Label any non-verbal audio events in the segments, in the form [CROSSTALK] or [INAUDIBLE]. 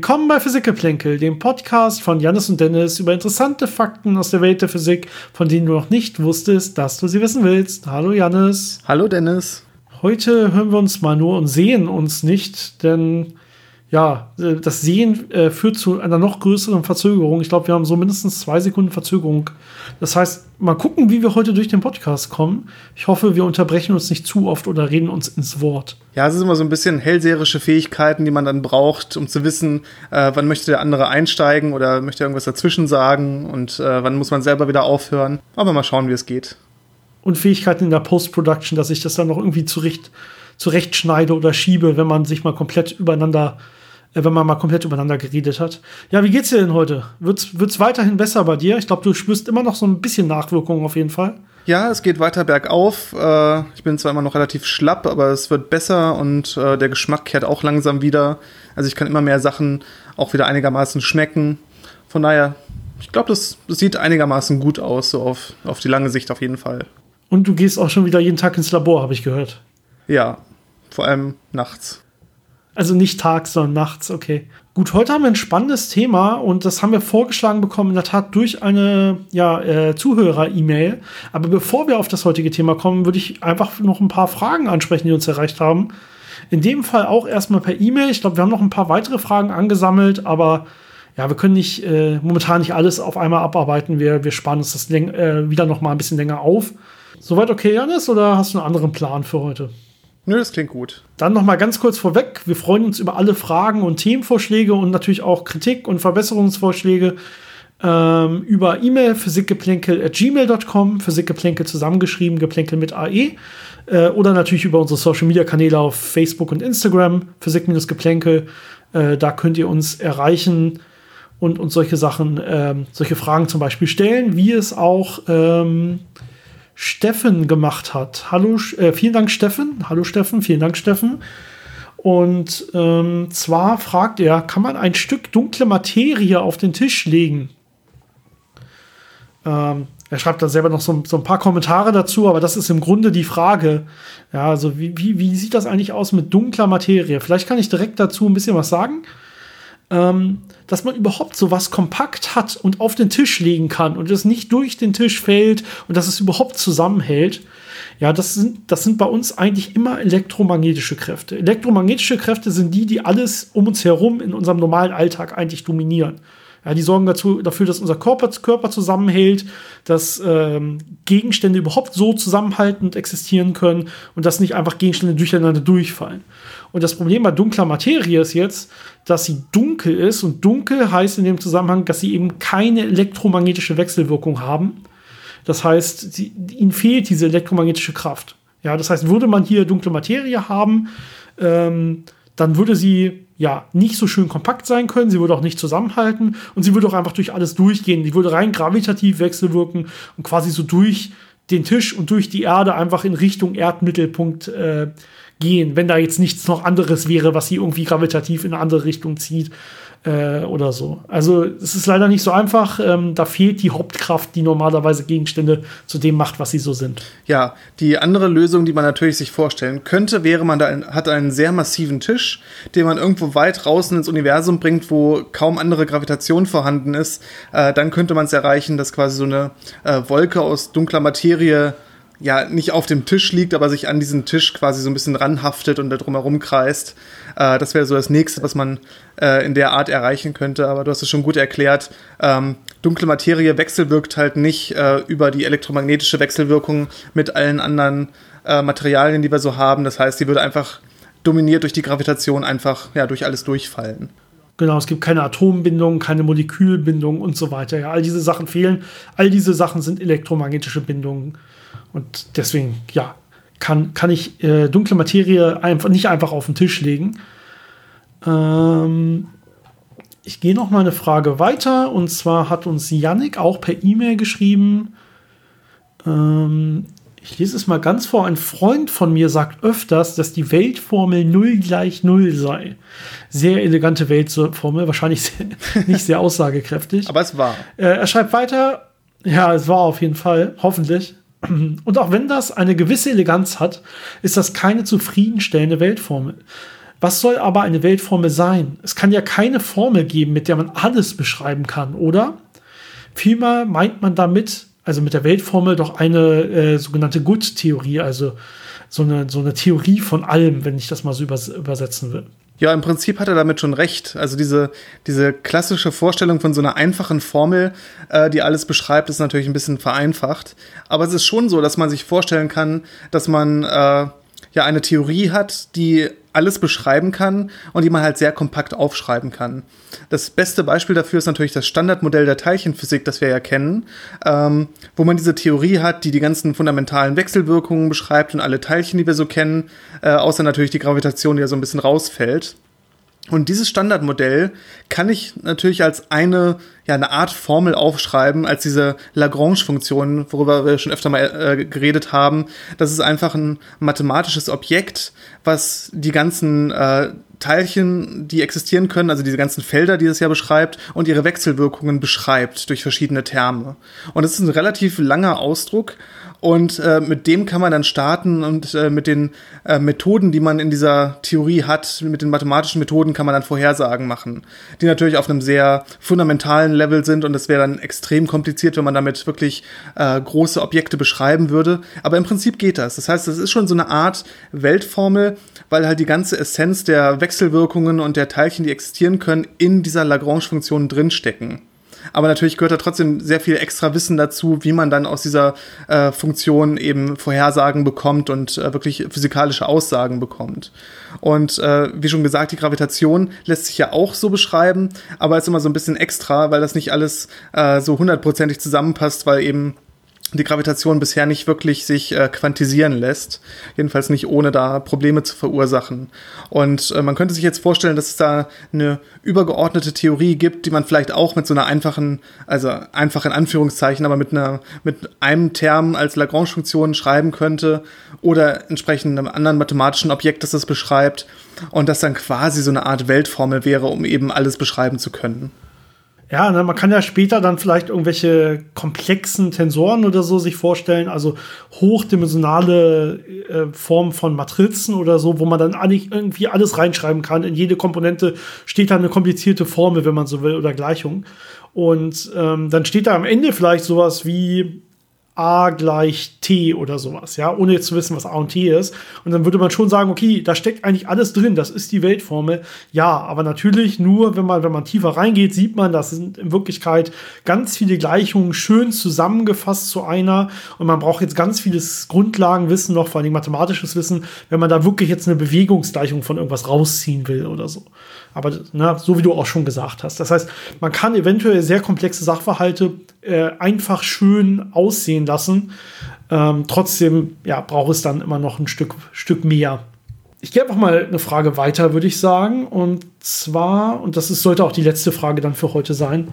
Willkommen bei Physikgeplänkel, dem Podcast von Janis und Dennis über interessante Fakten aus der Welt der Physik, von denen du noch nicht wusstest, dass du sie wissen willst. Hallo Janis. Hallo Dennis. Heute hören wir uns mal nur und sehen uns nicht, denn ja, äh, das Sehen äh, führt zu einer noch größeren Verzögerung. Ich glaube, wir haben so mindestens zwei Sekunden Verzögerung. Das heißt, mal gucken, wie wir heute durch den Podcast kommen. Ich hoffe, wir unterbrechen uns nicht zu oft oder reden uns ins Wort. Ja, es ist immer so ein bisschen hellseherische Fähigkeiten, die man dann braucht, um zu wissen, äh, wann möchte der andere einsteigen oder möchte irgendwas dazwischen sagen und äh, wann muss man selber wieder aufhören. Aber mal schauen, wie es geht. Und Fähigkeiten in der Post-Production, dass ich das dann noch irgendwie zurecht, zurechtschneide oder schiebe, wenn man sich mal komplett übereinander äh, wenn man mal komplett übereinander geredet hat. Ja, wie geht's dir denn heute? Wird's, wird's weiterhin besser bei dir? Ich glaube, du spürst immer noch so ein bisschen Nachwirkungen auf jeden Fall. Ja, es geht weiter bergauf. Äh, ich bin zwar immer noch relativ schlapp, aber es wird besser und äh, der Geschmack kehrt auch langsam wieder. Also ich kann immer mehr Sachen auch wieder einigermaßen schmecken. Von daher, ich glaube, das, das sieht einigermaßen gut aus, so auf, auf die lange Sicht auf jeden Fall. Und du gehst auch schon wieder jeden Tag ins Labor, habe ich gehört. Ja, vor allem nachts. Also nicht tags, sondern nachts, okay. Gut, heute haben wir ein spannendes Thema und das haben wir vorgeschlagen bekommen, in der Tat durch eine ja, äh, Zuhörer-E-Mail. Aber bevor wir auf das heutige Thema kommen, würde ich einfach noch ein paar Fragen ansprechen, die uns erreicht haben. In dem Fall auch erstmal per E-Mail. Ich glaube, wir haben noch ein paar weitere Fragen angesammelt, aber ja, wir können nicht äh, momentan nicht alles auf einmal abarbeiten. Wir, wir sparen uns das äh, wieder noch mal ein bisschen länger auf. Soweit okay, Janis, oder hast du einen anderen Plan für heute? Nö, das klingt gut. Dann noch mal ganz kurz vorweg. Wir freuen uns über alle Fragen und Themenvorschläge und natürlich auch Kritik und Verbesserungsvorschläge ähm, über E-Mail physikgeplänkel.gmail.com, Physikgeplänkel zusammengeschrieben, Geplänkel mit AE. Äh, oder natürlich über unsere Social Media Kanäle auf Facebook und Instagram, Physik-Geplänkel. Äh, da könnt ihr uns erreichen und uns solche Sachen, äh, solche Fragen zum Beispiel stellen, wie es auch ähm, Steffen gemacht hat. Hallo, äh, vielen Dank, Steffen. Hallo, Steffen. Vielen Dank, Steffen. Und ähm, zwar fragt er, kann man ein Stück dunkle Materie auf den Tisch legen? Ähm, er schreibt da selber noch so, so, ein paar Kommentare dazu, aber das ist im Grunde die Frage. Ja, also wie, wie, wie sieht das eigentlich aus mit dunkler Materie? Vielleicht kann ich direkt dazu ein bisschen was sagen ähm, dass man überhaupt so was kompakt hat und auf den Tisch legen kann und es nicht durch den Tisch fällt und dass es überhaupt zusammenhält. Ja, das sind, das sind bei uns eigentlich immer elektromagnetische Kräfte. Elektromagnetische Kräfte sind die, die alles um uns herum in unserem normalen Alltag eigentlich dominieren. Ja, die sorgen dazu, dafür, dass unser Körper, Körper zusammenhält, dass ähm, Gegenstände überhaupt so zusammenhaltend existieren können und dass nicht einfach Gegenstände durcheinander durchfallen. Und das Problem bei dunkler Materie ist jetzt, dass sie dunkel ist und dunkel heißt in dem Zusammenhang, dass sie eben keine elektromagnetische Wechselwirkung haben. Das heißt, sie, ihnen fehlt diese elektromagnetische Kraft. Ja, das heißt, würde man hier dunkle Materie haben, ähm, dann würde sie ja nicht so schön kompakt sein können, sie würde auch nicht zusammenhalten. Und sie würde auch einfach durch alles durchgehen. Die würde rein gravitativ wechselwirken und quasi so durch den Tisch und durch die Erde einfach in Richtung Erdmittelpunkt äh, gehen, wenn da jetzt nichts noch anderes wäre, was sie irgendwie gravitativ in eine andere Richtung zieht äh, oder so. Also es ist leider nicht so einfach. Ähm, da fehlt die Hauptkraft, die normalerweise Gegenstände zu dem macht, was sie so sind. Ja, die andere Lösung, die man natürlich sich vorstellen könnte, wäre, man da ein, hat einen sehr massiven Tisch, den man irgendwo weit draußen ins Universum bringt, wo kaum andere Gravitation vorhanden ist. Äh, dann könnte man es erreichen, dass quasi so eine äh, Wolke aus dunkler Materie ja nicht auf dem Tisch liegt, aber sich an diesen Tisch quasi so ein bisschen ranhaftet und da drumherum kreist. Äh, das wäre so das nächste, was man äh, in der Art erreichen könnte. Aber du hast es schon gut erklärt. Ähm, dunkle Materie wechselwirkt halt nicht äh, über die elektromagnetische Wechselwirkung mit allen anderen äh, Materialien, die wir so haben. Das heißt, sie würde einfach dominiert durch die Gravitation einfach ja, durch alles durchfallen. Genau, es gibt keine Atombindung, keine Molekülbindung und so weiter. Ja, all diese Sachen fehlen. All diese Sachen sind elektromagnetische Bindungen. Und deswegen, ja, kann, kann ich äh, dunkle Materie einfach nicht einfach auf den Tisch legen. Ähm, ich gehe noch mal eine Frage weiter. Und zwar hat uns Yannick auch per E-Mail geschrieben. Ähm, ich lese es mal ganz vor. Ein Freund von mir sagt öfters, dass die Weltformel 0 gleich 0 sei. Sehr elegante Weltformel, wahrscheinlich sehr, [LAUGHS] nicht sehr aussagekräftig. Aber es war. Äh, er schreibt weiter. Ja, es war auf jeden Fall, hoffentlich. [CLEARS THROAT] Und auch wenn das eine gewisse Eleganz hat, ist das keine zufriedenstellende Weltformel. Was soll aber eine Weltformel sein? Es kann ja keine Formel geben, mit der man alles beschreiben kann, oder? Vielmehr meint man damit, also mit der Weltformel, doch eine äh, sogenannte Good-Theorie, also so eine, so eine Theorie von allem, wenn ich das mal so übers übersetzen will. Ja, im Prinzip hat er damit schon recht. Also diese, diese klassische Vorstellung von so einer einfachen Formel, äh, die alles beschreibt, ist natürlich ein bisschen vereinfacht. Aber es ist schon so, dass man sich vorstellen kann, dass man äh, ja eine Theorie hat, die alles beschreiben kann und die man halt sehr kompakt aufschreiben kann. Das beste Beispiel dafür ist natürlich das Standardmodell der Teilchenphysik, das wir ja kennen, ähm, wo man diese Theorie hat, die die ganzen fundamentalen Wechselwirkungen beschreibt und alle Teilchen, die wir so kennen, äh, außer natürlich die Gravitation, die ja so ein bisschen rausfällt. Und dieses Standardmodell kann ich natürlich als eine, ja, eine Art Formel aufschreiben, als diese Lagrange-Funktion, worüber wir schon öfter mal äh, geredet haben. Das ist einfach ein mathematisches Objekt, was die ganzen äh, Teilchen, die existieren können, also diese ganzen Felder, die es ja beschreibt, und ihre Wechselwirkungen beschreibt durch verschiedene Terme. Und es ist ein relativ langer Ausdruck und äh, mit dem kann man dann starten und äh, mit den äh, Methoden, die man in dieser Theorie hat, mit den mathematischen Methoden kann man dann Vorhersagen machen, die natürlich auf einem sehr fundamentalen Level sind und es wäre dann extrem kompliziert, wenn man damit wirklich äh, große Objekte beschreiben würde. Aber im Prinzip geht das. Das heißt, es ist schon so eine Art Weltformel, weil halt die ganze Essenz der Wechselwirkungen und der Teilchen, die existieren können, in dieser Lagrange-Funktion drinstecken. Aber natürlich gehört da trotzdem sehr viel extra Wissen dazu, wie man dann aus dieser äh, Funktion eben Vorhersagen bekommt und äh, wirklich physikalische Aussagen bekommt. Und äh, wie schon gesagt, die Gravitation lässt sich ja auch so beschreiben, aber ist immer so ein bisschen extra, weil das nicht alles äh, so hundertprozentig zusammenpasst, weil eben die Gravitation bisher nicht wirklich sich äh, quantisieren lässt. Jedenfalls nicht ohne da Probleme zu verursachen. Und äh, man könnte sich jetzt vorstellen, dass es da eine übergeordnete Theorie gibt, die man vielleicht auch mit so einer einfachen, also einfach in Anführungszeichen, aber mit einer, mit einem Term als Lagrange-Funktion schreiben könnte oder entsprechend einem anderen mathematischen Objekt, das es beschreibt. Und das dann quasi so eine Art Weltformel wäre, um eben alles beschreiben zu können. Ja, ne, man kann ja später dann vielleicht irgendwelche komplexen Tensoren oder so sich vorstellen, also hochdimensionale äh, Formen von Matrizen oder so, wo man dann eigentlich irgendwie alles reinschreiben kann. In jede Komponente steht da eine komplizierte Formel, wenn man so will, oder Gleichung. Und ähm, dann steht da am Ende vielleicht sowas wie A gleich T oder sowas, ja, ohne jetzt zu wissen, was A und T ist. Und dann würde man schon sagen, okay, da steckt eigentlich alles drin, das ist die Weltformel. Ja, aber natürlich nur, wenn man, wenn man tiefer reingeht, sieht man, das sind in Wirklichkeit ganz viele Gleichungen schön zusammengefasst zu einer. Und man braucht jetzt ganz vieles Grundlagenwissen noch, vor allem mathematisches Wissen, wenn man da wirklich jetzt eine Bewegungsgleichung von irgendwas rausziehen will oder so. Aber na, so wie du auch schon gesagt hast. Das heißt, man kann eventuell sehr komplexe Sachverhalte äh, einfach schön aussehen lassen. Ähm, trotzdem ja, braucht es dann immer noch ein Stück, Stück mehr. Ich gehe einfach mal eine Frage weiter, würde ich sagen. Und zwar, und das ist, sollte auch die letzte Frage dann für heute sein.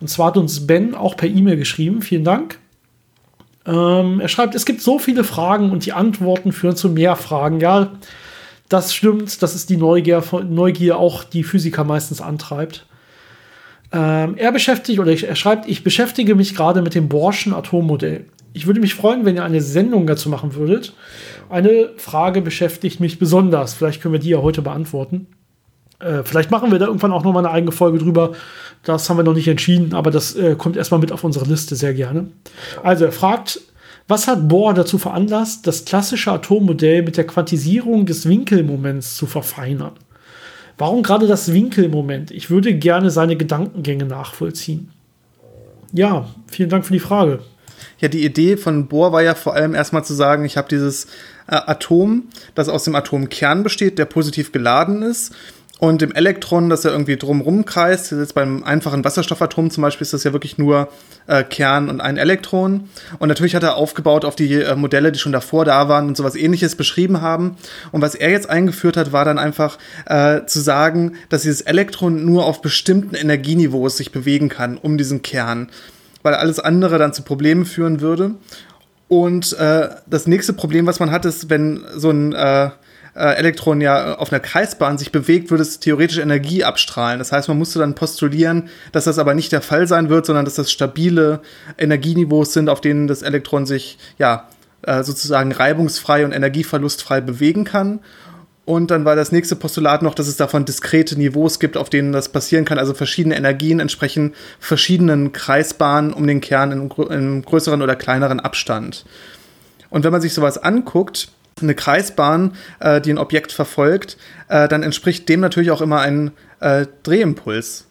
Und zwar hat uns Ben auch per E-Mail geschrieben. Vielen Dank. Ähm, er schreibt, es gibt so viele Fragen und die Antworten führen zu mehr Fragen. Ja, das stimmt. Das ist die Neugier, Neugier auch, die Physiker meistens antreibt. Ähm, er beschäftigt oder er schreibt, ich beschäftige mich gerade mit dem Borschen Atommodell. Ich würde mich freuen, wenn ihr eine Sendung dazu machen würdet. Eine Frage beschäftigt mich besonders. Vielleicht können wir die ja heute beantworten. Äh, vielleicht machen wir da irgendwann auch noch mal eine eigene Folge drüber. Das haben wir noch nicht entschieden, aber das äh, kommt erstmal mit auf unsere Liste sehr gerne. Also er fragt, was hat Bohr dazu veranlasst, das klassische Atommodell mit der Quantisierung des Winkelmoments zu verfeinern? Warum gerade das Winkelmoment? Ich würde gerne seine Gedankengänge nachvollziehen. Ja, vielen Dank für die Frage. Ja, die Idee von Bohr war ja vor allem erstmal zu sagen, ich habe dieses äh, Atom, das aus dem Atomkern besteht, der positiv geladen ist und dem Elektron, das er irgendwie drumrum kreist, jetzt beim einfachen Wasserstoffatom zum Beispiel, ist das ja wirklich nur äh, Kern und ein Elektron. Und natürlich hat er aufgebaut auf die äh, Modelle, die schon davor da waren und sowas ähnliches beschrieben haben. Und was er jetzt eingeführt hat, war dann einfach äh, zu sagen, dass dieses Elektron nur auf bestimmten Energieniveaus sich bewegen kann um diesen Kern. Weil alles andere dann zu Problemen führen würde. Und äh, das nächste Problem, was man hat, ist, wenn so ein äh, äh, Elektron ja auf einer Kreisbahn sich bewegt, würde es theoretisch Energie abstrahlen. Das heißt, man musste dann postulieren, dass das aber nicht der Fall sein wird, sondern dass das stabile Energieniveaus sind, auf denen das Elektron sich ja äh, sozusagen reibungsfrei und energieverlustfrei bewegen kann. Und dann war das nächste Postulat noch, dass es davon diskrete Niveaus gibt, auf denen das passieren kann. Also verschiedene Energien entsprechen verschiedenen Kreisbahnen um den Kern in einem größeren oder kleineren Abstand. Und wenn man sich sowas anguckt, eine Kreisbahn, äh, die ein Objekt verfolgt, äh, dann entspricht dem natürlich auch immer ein äh, Drehimpuls.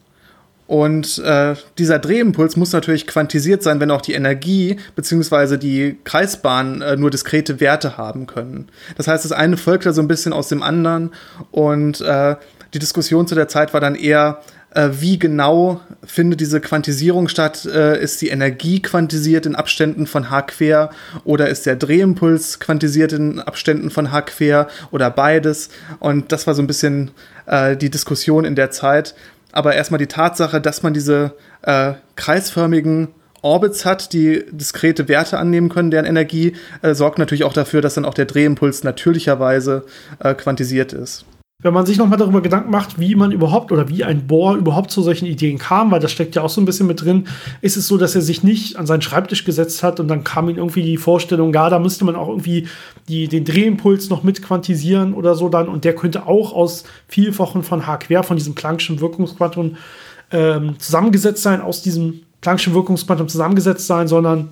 Und äh, dieser Drehimpuls muss natürlich quantisiert sein, wenn auch die Energie bzw. die Kreisbahn äh, nur diskrete Werte haben können. Das heißt, das eine folgt da so ein bisschen aus dem anderen und äh, die Diskussion zu der Zeit war dann eher, äh, wie genau findet diese Quantisierung statt? Äh, ist die Energie quantisiert in Abständen von H quer oder ist der Drehimpuls quantisiert in Abständen von H quer oder beides? Und das war so ein bisschen äh, die Diskussion in der Zeit. Aber erstmal die Tatsache, dass man diese äh, kreisförmigen Orbits hat, die diskrete Werte annehmen können, deren Energie, äh, sorgt natürlich auch dafür, dass dann auch der Drehimpuls natürlicherweise äh, quantisiert ist wenn man sich nochmal darüber Gedanken macht, wie man überhaupt oder wie ein Bohr überhaupt zu solchen Ideen kam, weil das steckt ja auch so ein bisschen mit drin, ist es so, dass er sich nicht an seinen Schreibtisch gesetzt hat und dann kam ihm irgendwie die Vorstellung, ja, da müsste man auch irgendwie die, den Drehimpuls noch mit quantisieren oder so dann. Und der könnte auch aus Vielfachen von H quer, von diesem Planck'schen Wirkungsquantum ähm, zusammengesetzt sein, aus diesem Planck'schen Wirkungsquantum zusammengesetzt sein, sondern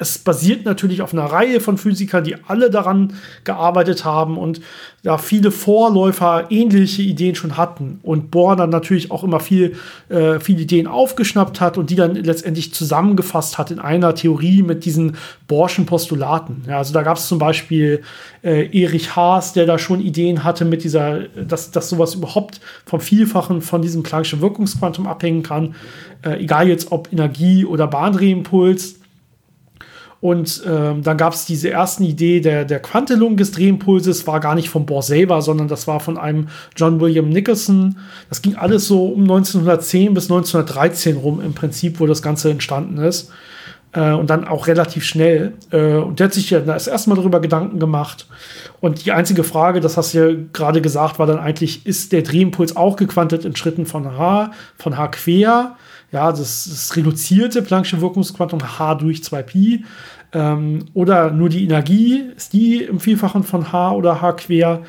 es basiert natürlich auf einer Reihe von Physikern, die alle daran gearbeitet haben und da viele Vorläufer ähnliche Ideen schon hatten und Bohr dann natürlich auch immer viel, äh, viele Ideen aufgeschnappt hat und die dann letztendlich zusammengefasst hat in einer Theorie mit diesen Bohrschen Postulaten. Ja, also da gab es zum Beispiel äh, Erich Haas, der da schon Ideen hatte mit dieser, dass, dass sowas überhaupt vom Vielfachen von diesem Planck'schen Wirkungsquantum abhängen kann, äh, egal jetzt ob Energie oder Bahndrehimpuls. Und ähm, dann gab es diese ersten Idee der, der Quantelung des Drehimpulses, war gar nicht von Bohr selber, sondern das war von einem John William Nicholson. Das ging alles so um 1910 bis 1913 rum im Prinzip, wo das Ganze entstanden ist. Äh, und dann auch relativ schnell. Äh, und der hat sich ja das erste Mal darüber Gedanken gemacht. Und die einzige Frage, das hast du ja gerade gesagt, war dann eigentlich, ist der Drehimpuls auch gequantet in Schritten von H, von H quer? Ja, das, das reduzierte Planck'sche Wirkungsquantum H durch 2Pi ähm, oder nur die Energie, ist die im Vielfachen von H oder H quer.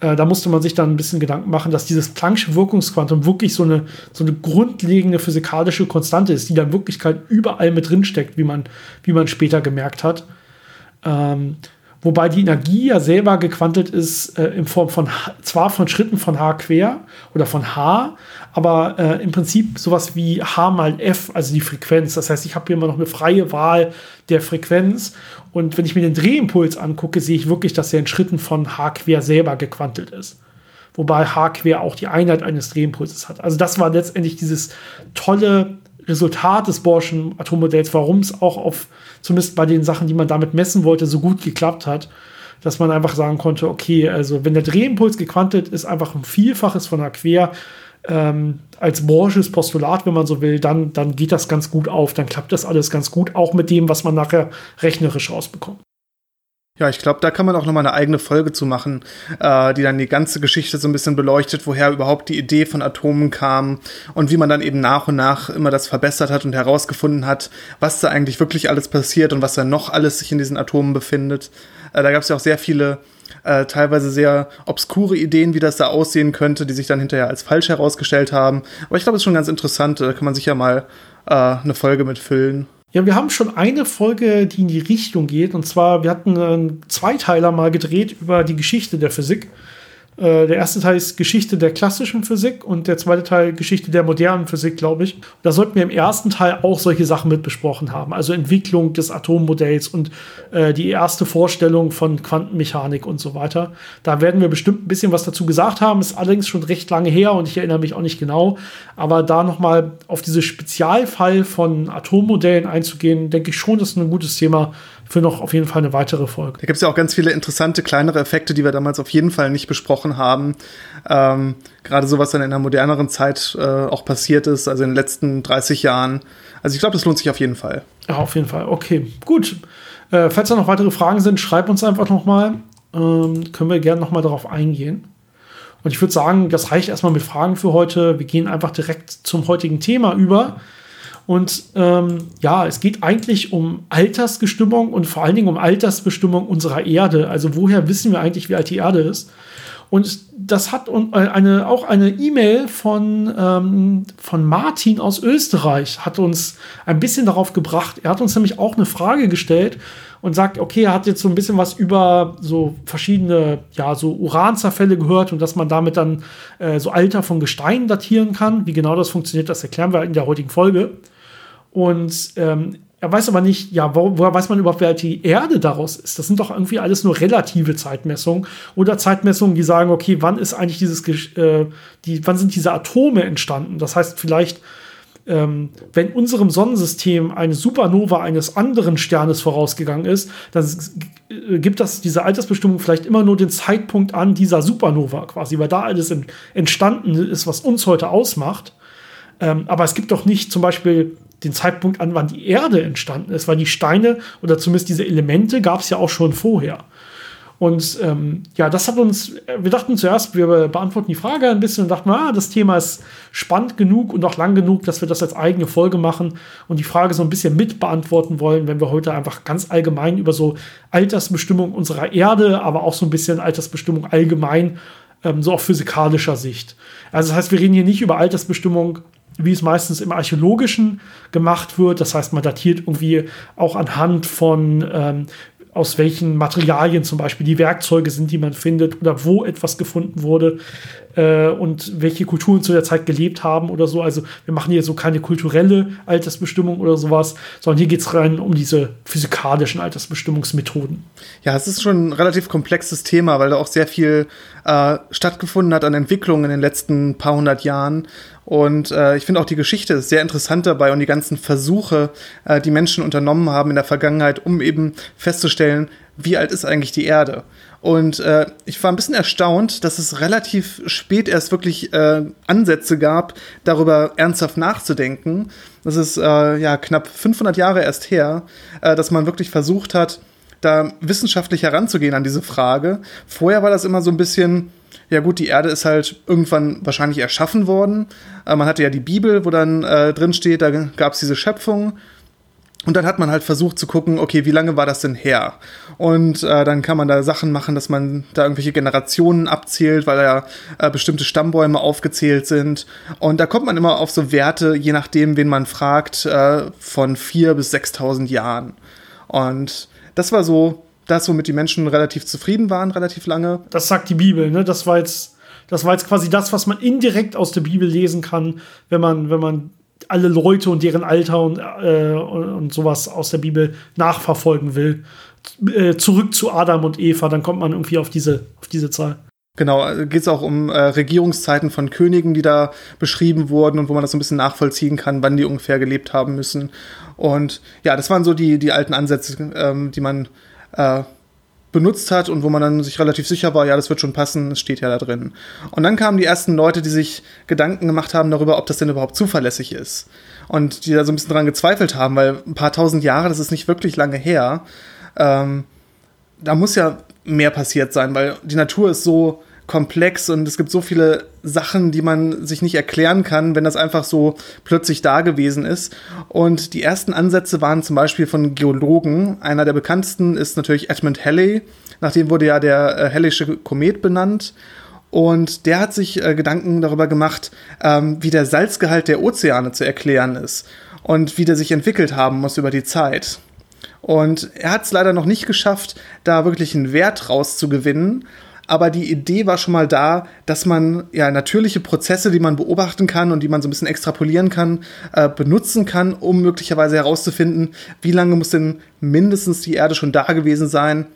Äh, da musste man sich dann ein bisschen Gedanken machen, dass dieses Planck'sche Wirkungsquantum wirklich so eine, so eine grundlegende physikalische Konstante ist, die dann Wirklichkeit überall mit drin steckt, wie man, wie man später gemerkt hat. Ähm, wobei die Energie ja selber gequantelt ist äh, in Form von zwar von Schritten von H quer oder von H, aber äh, im Prinzip sowas wie H mal F, also die Frequenz. Das heißt, ich habe hier immer noch eine freie Wahl der Frequenz. Und wenn ich mir den Drehimpuls angucke, sehe ich wirklich, dass er in Schritten von H quer selber gequantelt ist. Wobei H quer auch die Einheit eines Drehimpulses hat. Also das war letztendlich dieses tolle Resultat des Bohrschen Atommodells, warum es auch auf, zumindest bei den Sachen, die man damit messen wollte, so gut geklappt hat dass man einfach sagen konnte, okay, also wenn der Drehimpuls gequantelt ist, einfach ein Vielfaches von H quer, ähm, als Borsches Postulat, wenn man so will, dann, dann geht das ganz gut auf. Dann klappt das alles ganz gut, auch mit dem, was man nachher rechnerisch rausbekommt. Ja, ich glaube, da kann man auch noch mal eine eigene Folge zu machen, äh, die dann die ganze Geschichte so ein bisschen beleuchtet, woher überhaupt die Idee von Atomen kam und wie man dann eben nach und nach immer das verbessert hat und herausgefunden hat, was da eigentlich wirklich alles passiert und was da noch alles sich in diesen Atomen befindet. Äh, da gab es ja auch sehr viele äh, teilweise sehr obskure Ideen, wie das da aussehen könnte, die sich dann hinterher als falsch herausgestellt haben. Aber ich glaube, es ist schon ganz interessant. Da kann man sicher mal äh, eine Folge mitfüllen. Ja, wir haben schon eine Folge, die in die Richtung geht. Und zwar, wir hatten einen Zweiteiler mal gedreht über die Geschichte der Physik. Äh, der erste Teil ist Geschichte der klassischen Physik und der zweite Teil Geschichte der modernen Physik, glaube ich. Da sollten wir im ersten Teil auch solche Sachen mit besprochen haben, also Entwicklung des Atommodells und äh, die erste Vorstellung von Quantenmechanik und so weiter. Da werden wir bestimmt ein bisschen was dazu gesagt haben, ist allerdings schon recht lange her und ich erinnere mich auch nicht genau. Aber da nochmal auf diese Spezialfall von Atommodellen einzugehen, denke ich schon, ist ein gutes Thema für noch auf jeden Fall eine weitere Folge. Da gibt es ja auch ganz viele interessante kleinere Effekte, die wir damals auf jeden Fall nicht besprochen haben. Ähm, Gerade so, was dann in einer moderneren Zeit äh, auch passiert ist, also in den letzten 30 Jahren. Also ich glaube, das lohnt sich auf jeden Fall. Ja, auf jeden Fall. Okay, gut. Äh, falls da noch weitere Fragen sind, schreib uns einfach noch mal. Ähm, können wir gerne noch mal darauf eingehen. Und ich würde sagen, das reicht erstmal mit Fragen für heute. Wir gehen einfach direkt zum heutigen Thema über. Und ähm, ja, es geht eigentlich um Altersbestimmung und vor allen Dingen um Altersbestimmung unserer Erde. Also woher wissen wir eigentlich, wie alt die Erde ist? Und das hat äh, eine, auch eine E-Mail von, ähm, von Martin aus Österreich hat uns ein bisschen darauf gebracht. Er hat uns nämlich auch eine Frage gestellt und sagt, okay, er hat jetzt so ein bisschen was über so verschiedene, ja, so Uranzerfälle gehört und dass man damit dann äh, so Alter von Gesteinen datieren kann. Wie genau das funktioniert, das erklären wir in der heutigen Folge. Und ähm, er weiß aber nicht, ja, wo, woher weiß man überhaupt, wer die Erde daraus ist? Das sind doch irgendwie alles nur relative Zeitmessungen oder Zeitmessungen, die sagen, okay, wann ist eigentlich dieses, äh, die, wann sind diese Atome entstanden? Das heißt, vielleicht ähm, wenn unserem Sonnensystem eine Supernova eines anderen Sternes vorausgegangen ist, dann gibt das diese Altersbestimmung vielleicht immer nur den Zeitpunkt an dieser Supernova quasi, weil da alles entstanden ist, was uns heute ausmacht. Ähm, aber es gibt doch nicht zum Beispiel den Zeitpunkt an, wann die Erde entstanden ist, weil die Steine oder zumindest diese Elemente gab es ja auch schon vorher. Und ähm, ja, das hat uns, wir dachten zuerst, wir beantworten die Frage ein bisschen und dachten, ah, das Thema ist spannend genug und auch lang genug, dass wir das als eigene Folge machen und die Frage so ein bisschen mit beantworten wollen, wenn wir heute einfach ganz allgemein über so Altersbestimmung unserer Erde, aber auch so ein bisschen Altersbestimmung allgemein, ähm, so auf physikalischer Sicht. Also das heißt, wir reden hier nicht über Altersbestimmung wie es meistens im Archäologischen gemacht wird. Das heißt, man datiert irgendwie auch anhand von ähm, aus welchen Materialien zum Beispiel die Werkzeuge sind, die man findet oder wo etwas gefunden wurde äh, und welche Kulturen zu der Zeit gelebt haben oder so. Also wir machen hier so keine kulturelle Altersbestimmung oder sowas, sondern hier geht es rein um diese physikalischen Altersbestimmungsmethoden. Ja, es ist schon ein relativ komplexes Thema, weil da auch sehr viel äh, stattgefunden hat an Entwicklungen in den letzten paar hundert Jahren. Und äh, ich finde auch die Geschichte ist sehr interessant dabei und die ganzen Versuche, äh, die Menschen unternommen haben in der Vergangenheit, um eben festzustellen, wie alt ist eigentlich die Erde. Und äh, ich war ein bisschen erstaunt, dass es relativ spät erst wirklich äh, Ansätze gab, darüber ernsthaft nachzudenken. Das ist äh, ja knapp 500 Jahre erst her, äh, dass man wirklich versucht hat, da wissenschaftlich heranzugehen an diese Frage. Vorher war das immer so ein bisschen, ja gut, die Erde ist halt irgendwann wahrscheinlich erschaffen worden. Äh, man hatte ja die Bibel, wo dann äh, drin steht, da gab es diese Schöpfung. Und dann hat man halt versucht zu gucken, okay, wie lange war das denn her? Und äh, dann kann man da Sachen machen, dass man da irgendwelche Generationen abzählt, weil da ja äh, bestimmte Stammbäume aufgezählt sind. Und da kommt man immer auf so Werte, je nachdem, wen man fragt, äh, von vier bis 6.000 Jahren. Und das war so das, womit die Menschen relativ zufrieden waren, relativ lange. Das sagt die Bibel, ne? Das war jetzt, das war jetzt quasi das, was man indirekt aus der Bibel lesen kann, wenn man, wenn man alle Leute und deren Alter und, äh, und sowas aus der Bibel nachverfolgen will. Äh, zurück zu Adam und Eva, dann kommt man irgendwie auf diese, auf diese Zahl. Genau, äh, geht es auch um äh, Regierungszeiten von Königen, die da beschrieben wurden und wo man das so ein bisschen nachvollziehen kann, wann die ungefähr gelebt haben müssen. Und ja, das waren so die, die alten Ansätze, ähm, die man äh, benutzt hat und wo man dann sich relativ sicher war, ja, das wird schon passen, es steht ja da drin. Und dann kamen die ersten Leute, die sich Gedanken gemacht haben darüber, ob das denn überhaupt zuverlässig ist. Und die da so ein bisschen dran gezweifelt haben, weil ein paar tausend Jahre, das ist nicht wirklich lange her. Ähm, da muss ja mehr passiert sein, weil die Natur ist so komplex und es gibt so viele Sachen, die man sich nicht erklären kann, wenn das einfach so plötzlich da gewesen ist. Und die ersten Ansätze waren zum Beispiel von Geologen. Einer der bekanntesten ist natürlich Edmund Halley. Nach dem wurde ja der äh, Halley'sche Komet benannt. Und der hat sich äh, Gedanken darüber gemacht, ähm, wie der Salzgehalt der Ozeane zu erklären ist und wie der sich entwickelt haben muss über die Zeit. Und er hat es leider noch nicht geschafft, da wirklich einen Wert rauszugewinnen aber die Idee war schon mal da, dass man ja natürliche Prozesse, die man beobachten kann und die man so ein bisschen extrapolieren kann, äh, benutzen kann, um möglicherweise herauszufinden, wie lange muss denn mindestens die Erde schon da gewesen sein,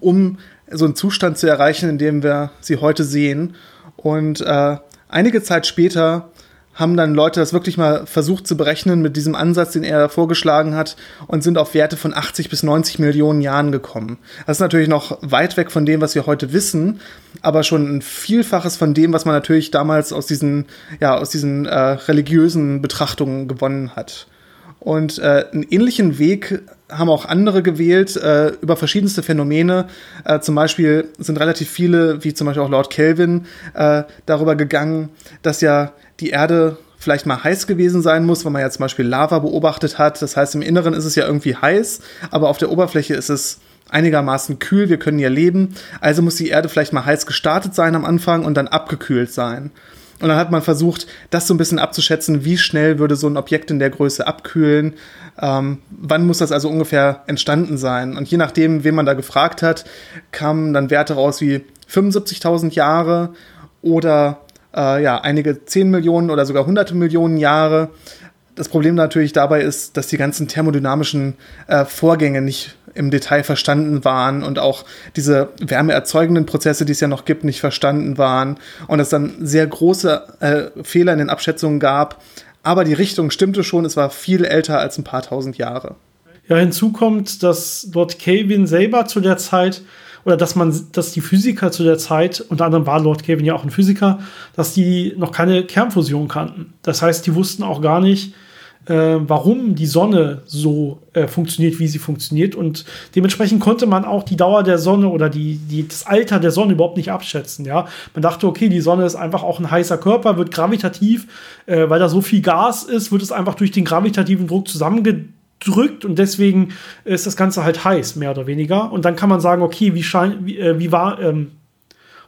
um so einen Zustand zu erreichen, in dem wir sie heute sehen. Und äh, einige Zeit später haben dann Leute das wirklich mal versucht zu berechnen mit diesem Ansatz, den er vorgeschlagen hat und sind auf Werte von 80 bis 90 Millionen Jahren gekommen. Das ist natürlich noch weit weg von dem, was wir heute wissen, aber schon ein Vielfaches von dem, was man natürlich damals aus diesen, ja, aus diesen äh, religiösen Betrachtungen gewonnen hat. Und äh, einen ähnlichen Weg haben auch andere gewählt äh, über verschiedenste Phänomene. Äh, zum Beispiel sind relativ viele, wie zum Beispiel auch Lord Kelvin, äh, darüber gegangen, dass ja die Erde vielleicht mal heiß gewesen sein muss, weil man ja zum Beispiel Lava beobachtet hat. Das heißt, im Inneren ist es ja irgendwie heiß, aber auf der Oberfläche ist es einigermaßen kühl, wir können hier leben. Also muss die Erde vielleicht mal heiß gestartet sein am Anfang und dann abgekühlt sein. Und dann hat man versucht, das so ein bisschen abzuschätzen, wie schnell würde so ein Objekt in der Größe abkühlen. Ähm, wann muss das also ungefähr entstanden sein? Und je nachdem, wen man da gefragt hat, kamen dann Werte raus wie 75.000 Jahre oder äh, ja, einige 10 Millionen oder sogar hunderte Millionen Jahre. Das Problem natürlich dabei ist, dass die ganzen thermodynamischen äh, Vorgänge nicht im Detail verstanden waren und auch diese wärmeerzeugenden Prozesse, die es ja noch gibt, nicht verstanden waren und es dann sehr große äh, Fehler in den Abschätzungen gab. Aber die Richtung stimmte schon, es war viel älter als ein paar tausend Jahre. Ja, hinzu kommt, dass Lord Kelvin selber zu der Zeit oder dass man, dass die Physiker zu der Zeit, unter anderem war Lord Kelvin ja auch ein Physiker, dass die noch keine Kernfusion kannten. Das heißt, die wussten auch gar nicht, äh, warum die Sonne so äh, funktioniert, wie sie funktioniert. Und dementsprechend konnte man auch die Dauer der Sonne oder die, die, das Alter der Sonne überhaupt nicht abschätzen. Ja? Man dachte, okay, die Sonne ist einfach auch ein heißer Körper, wird gravitativ, äh, weil da so viel Gas ist, wird es einfach durch den gravitativen Druck zusammengedrückt und deswegen ist das Ganze halt heiß, mehr oder weniger. Und dann kann man sagen, okay, wie, schein, wie, äh, wie war, ähm,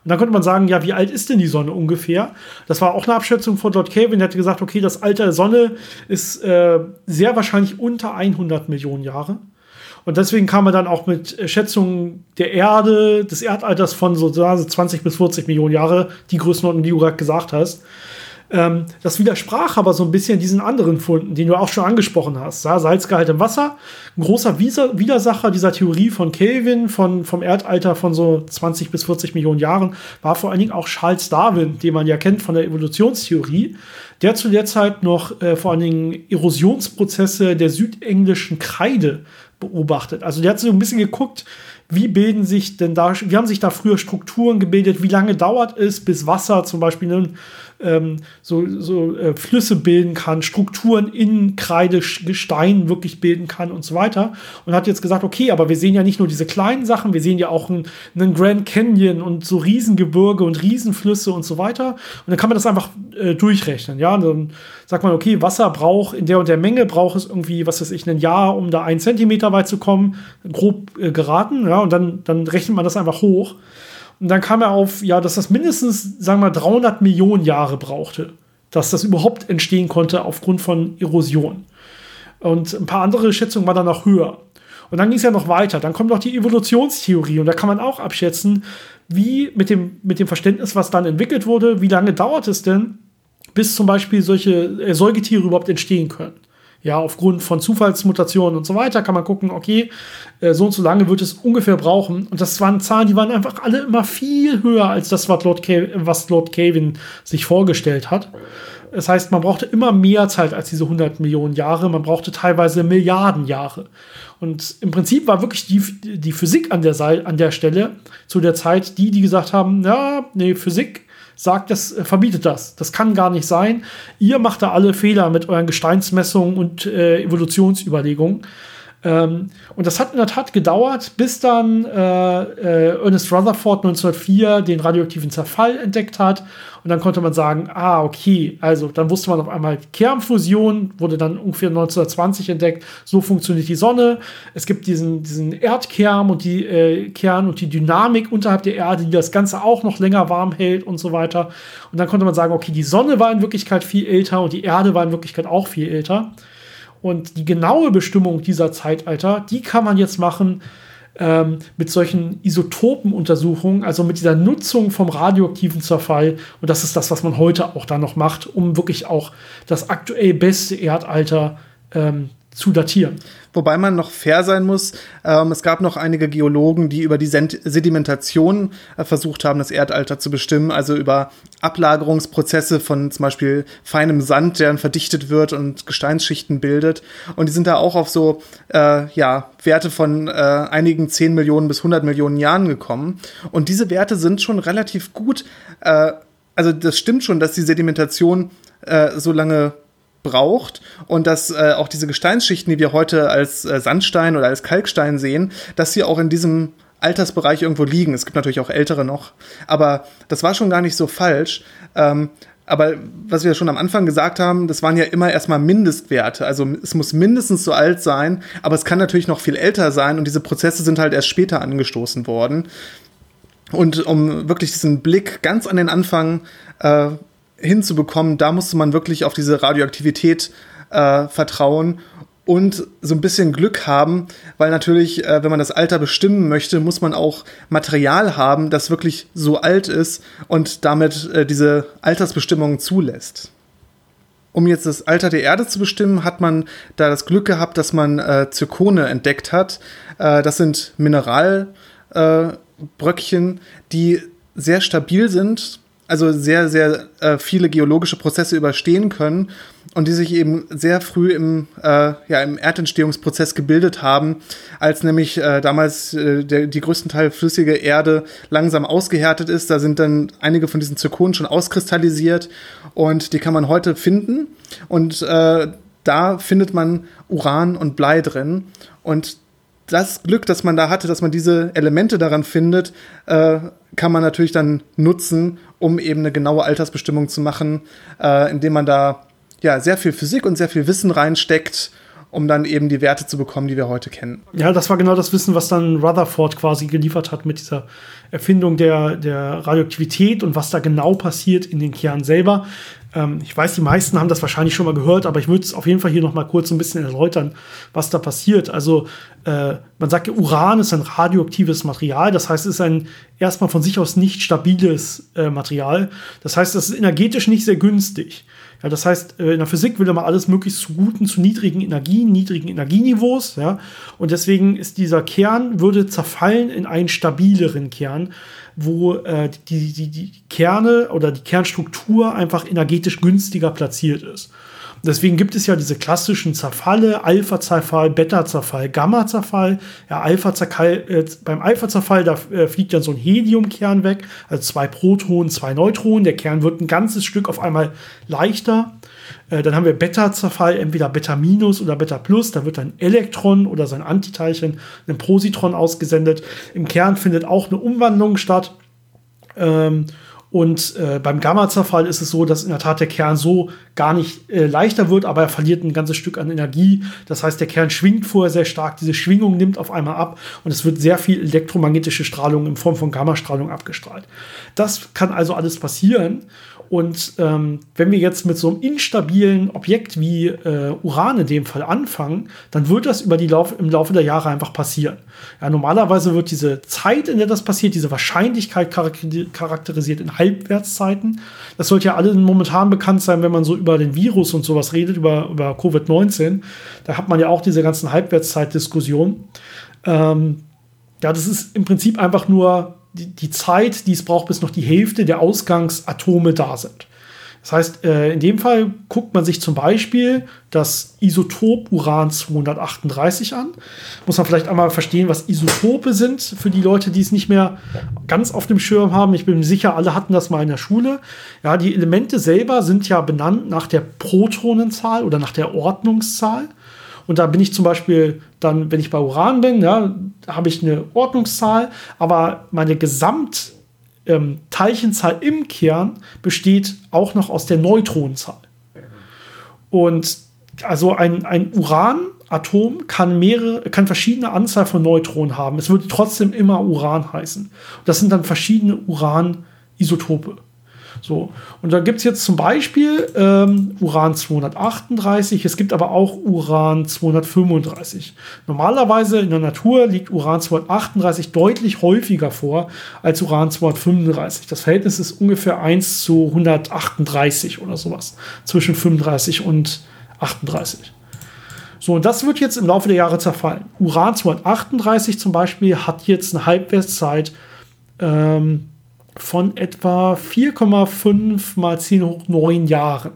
und dann könnte man sagen, ja, wie alt ist denn die Sonne ungefähr? Das war auch eine Abschätzung von Lord Kelvin. Der hatte gesagt, okay, das Alter der Sonne ist äh, sehr wahrscheinlich unter 100 Millionen Jahre. Und deswegen kam er dann auch mit Schätzungen der Erde, des Erdalters von so 20 bis 40 Millionen Jahre, die Größenordnung, die du gerade gesagt hast. Ähm, das widersprach aber so ein bisschen diesen anderen Funden, den du auch schon angesprochen hast. Ja, Salzgehalt im Wasser, ein großer Widersacher dieser Theorie von Kelvin, von, vom Erdalter von so 20 bis 40 Millionen Jahren, war vor allen Dingen auch Charles Darwin, den man ja kennt von der Evolutionstheorie, der zu der Zeit noch äh, vor allen Dingen Erosionsprozesse der südenglischen Kreide beobachtet. Also der hat so ein bisschen geguckt, wie bilden sich denn da, wie haben sich da früher Strukturen gebildet, wie lange dauert es, bis Wasser zum Beispiel einen ähm, so, so äh, Flüsse bilden kann, Strukturen in Kreidegestein wirklich bilden kann und so weiter. Und hat jetzt gesagt, okay, aber wir sehen ja nicht nur diese kleinen Sachen, wir sehen ja auch einen, einen Grand Canyon und so Riesengebirge und Riesenflüsse und so weiter. Und dann kann man das einfach äh, durchrechnen. Ja, und dann sagt man, okay, Wasser braucht in der und der Menge braucht es irgendwie, was weiß ich, ein Jahr, um da einen Zentimeter weit zu kommen, grob äh, geraten. Ja, und dann, dann rechnet man das einfach hoch. Und dann kam er auf, ja, dass das mindestens, sagen wir mal, 300 Millionen Jahre brauchte, dass das überhaupt entstehen konnte aufgrund von Erosion. Und ein paar andere Schätzungen waren dann noch höher. Und dann ging es ja noch weiter. Dann kommt noch die Evolutionstheorie und da kann man auch abschätzen, wie mit dem, mit dem Verständnis, was dann entwickelt wurde, wie lange dauert es denn, bis zum Beispiel solche äh, Säugetiere überhaupt entstehen können ja, aufgrund von Zufallsmutationen und so weiter kann man gucken, okay, äh, so und so lange wird es ungefähr brauchen. Und das waren Zahlen, die waren einfach alle immer viel höher als das, was Lord, was Lord Kelvin sich vorgestellt hat. Das heißt, man brauchte immer mehr Zeit als diese 100 Millionen Jahre. Man brauchte teilweise Milliarden Jahre. Und im Prinzip war wirklich die, die Physik an der, an der Stelle zu der Zeit die, die gesagt haben, ja, nee, Physik sagt, das äh, verbietet das. Das kann gar nicht sein. Ihr macht da alle Fehler mit euren Gesteinsmessungen und äh, Evolutionsüberlegungen. Ähm, und das hat in der Tat gedauert, bis dann äh, äh, Ernest Rutherford 1904 den radioaktiven Zerfall entdeckt hat. Und dann konnte man sagen, ah, okay, also dann wusste man auf einmal, Kernfusion wurde dann ungefähr 1920 entdeckt. So funktioniert die Sonne. Es gibt diesen, diesen Erdkern und die äh, Kern und die Dynamik unterhalb der Erde, die das Ganze auch noch länger warm hält und so weiter. Und dann konnte man sagen, okay, die Sonne war in Wirklichkeit viel älter und die Erde war in Wirklichkeit auch viel älter. Und die genaue Bestimmung dieser Zeitalter, die kann man jetzt machen ähm, mit solchen Isotopenuntersuchungen, also mit dieser Nutzung vom radioaktiven Zerfall. Und das ist das, was man heute auch da noch macht, um wirklich auch das aktuell beste Erdalter ähm, zu datieren. Wobei man noch fair sein muss, ähm, es gab noch einige Geologen, die über die Sedimentation äh, versucht haben, das Erdalter zu bestimmen, also über Ablagerungsprozesse von zum Beispiel feinem Sand, der dann verdichtet wird und Gesteinsschichten bildet. Und die sind da auch auf so äh, ja, Werte von äh, einigen 10 Millionen bis 100 Millionen Jahren gekommen. Und diese Werte sind schon relativ gut. Äh, also das stimmt schon, dass die Sedimentation äh, so lange braucht und dass äh, auch diese Gesteinsschichten, die wir heute als äh, Sandstein oder als Kalkstein sehen, dass sie auch in diesem Altersbereich irgendwo liegen. Es gibt natürlich auch ältere noch, aber das war schon gar nicht so falsch. Ähm, aber was wir schon am Anfang gesagt haben, das waren ja immer erstmal Mindestwerte. Also es muss mindestens so alt sein, aber es kann natürlich noch viel älter sein und diese Prozesse sind halt erst später angestoßen worden. Und um wirklich diesen Blick ganz an den Anfang äh, hinzubekommen, da musste man wirklich auf diese Radioaktivität äh, vertrauen und so ein bisschen Glück haben, weil natürlich, äh, wenn man das Alter bestimmen möchte, muss man auch Material haben, das wirklich so alt ist und damit äh, diese Altersbestimmungen zulässt. Um jetzt das Alter der Erde zu bestimmen, hat man da das Glück gehabt, dass man äh, Zirkone entdeckt hat. Äh, das sind Mineralbröckchen, äh, die sehr stabil sind, also sehr, sehr äh, viele geologische Prozesse überstehen können und die sich eben sehr früh im, äh, ja, im Erdentstehungsprozess gebildet haben, als nämlich äh, damals äh, der, die größten Teil flüssige Erde langsam ausgehärtet ist. Da sind dann einige von diesen Zirkonen schon auskristallisiert und die kann man heute finden. Und äh, da findet man Uran und Blei drin. Und das Glück, das man da hatte, dass man diese Elemente daran findet, äh, kann man natürlich dann nutzen, um eben eine genaue Altersbestimmung zu machen, äh, indem man da ja, sehr viel Physik und sehr viel Wissen reinsteckt, um dann eben die Werte zu bekommen, die wir heute kennen. Ja, das war genau das Wissen, was dann Rutherford quasi geliefert hat mit dieser Erfindung der, der Radioaktivität und was da genau passiert in den Kernen selber. Ähm, ich weiß, die meisten haben das wahrscheinlich schon mal gehört, aber ich würde es auf jeden Fall hier noch mal kurz ein bisschen erläutern, was da passiert. Also äh, man sagt, Uran ist ein radioaktives Material, das heißt, es ist ein erstmal von sich aus nicht stabiles äh, Material. Das heißt, es ist energetisch nicht sehr günstig. Ja, das heißt, äh, in der Physik will man alles möglichst zu guten, zu niedrigen Energien, niedrigen Energieniveaus. Ja, und deswegen ist dieser Kern würde zerfallen in einen stabileren Kern, wo äh, die, die, die Kerne oder die Kernstruktur einfach energetisch günstiger platziert ist. Deswegen gibt es ja diese klassischen Zerfalle, Alpha-Zerfall, Beta-Zerfall, Gamma-Zerfall. Ja, Alpha -Zerfall, äh, beim Alpha-Zerfall, da äh, fliegt dann so ein Heliumkern weg, also zwei Protonen, zwei Neutronen. Der Kern wird ein ganzes Stück auf einmal leichter. Äh, dann haben wir Beta-Zerfall, entweder Beta- oder Beta-Plus. Da wird ein Elektron oder sein Antiteilchen, ein Positron ausgesendet. Im Kern findet auch eine Umwandlung statt. Ähm, und äh, beim Gamma-Zerfall ist es so, dass in der Tat der Kern so gar nicht äh, leichter wird, aber er verliert ein ganzes Stück an Energie. Das heißt, der Kern schwingt vorher sehr stark, diese Schwingung nimmt auf einmal ab und es wird sehr viel elektromagnetische Strahlung in Form von Gammastrahlung abgestrahlt. Das kann also alles passieren. Und ähm, wenn wir jetzt mit so einem instabilen Objekt wie äh, Uran in dem Fall anfangen, dann wird das über die Lauf im Laufe der Jahre einfach passieren. Ja, normalerweise wird diese Zeit, in der das passiert, diese Wahrscheinlichkeit charakterisiert in Halbwertszeiten. Das sollte ja allen momentan bekannt sein, wenn man so über den Virus und sowas redet, über, über Covid-19. Da hat man ja auch diese ganzen Halbwertszeitdiskussionen. Ähm, ja, das ist im Prinzip einfach nur die, die Zeit, die es braucht, bis noch die Hälfte der Ausgangsatome da sind. Das heißt, äh, in dem Fall guckt man sich zum Beispiel das Isotop Uran 238 an. Muss man vielleicht einmal verstehen, was Isotope sind, für die Leute, die es nicht mehr ganz auf dem Schirm haben. Ich bin sicher, alle hatten das mal in der Schule. Ja, die Elemente selber sind ja benannt nach der Protonenzahl oder nach der Ordnungszahl. Und da bin ich zum Beispiel dann, wenn ich bei Uran bin, ja, habe ich eine Ordnungszahl, aber meine Gesamtteilchenzahl ähm, im Kern besteht auch noch aus der Neutronenzahl. Und also ein, ein Uranatom kann mehrere, kann verschiedene Anzahl von Neutronen haben. Es würde trotzdem immer Uran heißen. Das sind dann verschiedene Uranisotope. So, und da gibt es jetzt zum Beispiel ähm, Uran 238, es gibt aber auch Uran 235. Normalerweise in der Natur liegt Uran 238 deutlich häufiger vor als Uran 235. Das Verhältnis ist ungefähr 1 zu 138 oder sowas. Zwischen 35 und 38. So, und das wird jetzt im Laufe der Jahre zerfallen. Uran 238 zum Beispiel hat jetzt eine Halbwertszeit ähm, von etwa 4,5 mal 10 hoch 9 Jahren.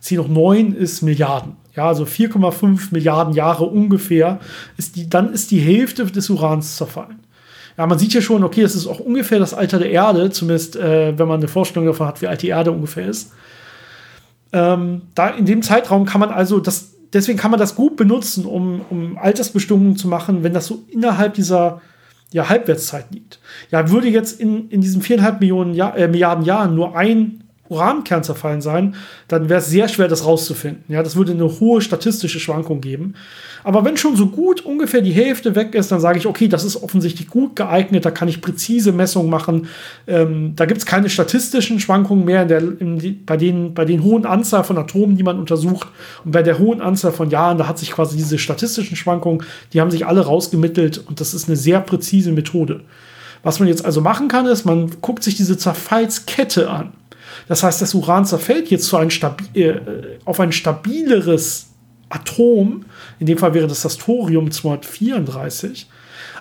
10 hoch 9 ist Milliarden. Ja, also 4,5 Milliarden Jahre ungefähr. Ist die, dann ist die Hälfte des Urans zerfallen. Ja, man sieht ja schon, okay, es ist auch ungefähr das Alter der Erde, zumindest äh, wenn man eine Vorstellung davon hat, wie alt die Erde ungefähr ist. Ähm, da in dem Zeitraum kann man also das, deswegen kann man das gut benutzen, um, um Altersbestimmungen zu machen, wenn das so innerhalb dieser ja, Halbwertszeit liegt. Ja, würde jetzt in, in diesen viereinhalb Millionen Jahr, äh, Milliarden Jahren nur ein Urankern zerfallen sein, dann wäre es sehr schwer, das rauszufinden. Ja, das würde eine hohe statistische Schwankung geben. Aber wenn schon so gut ungefähr die Hälfte weg ist, dann sage ich, okay, das ist offensichtlich gut geeignet, da kann ich präzise Messungen machen. Ähm, da gibt es keine statistischen Schwankungen mehr in der, in bei, den, bei den hohen Anzahl von Atomen, die man untersucht. Und bei der hohen Anzahl von Jahren, da hat sich quasi diese statistischen Schwankungen, die haben sich alle rausgemittelt und das ist eine sehr präzise Methode. Was man jetzt also machen kann, ist, man guckt sich diese Zerfallskette an. Das heißt, das Uran zerfällt jetzt zu ein äh, auf ein stabileres Atom. In dem Fall wäre das das Thorium 234.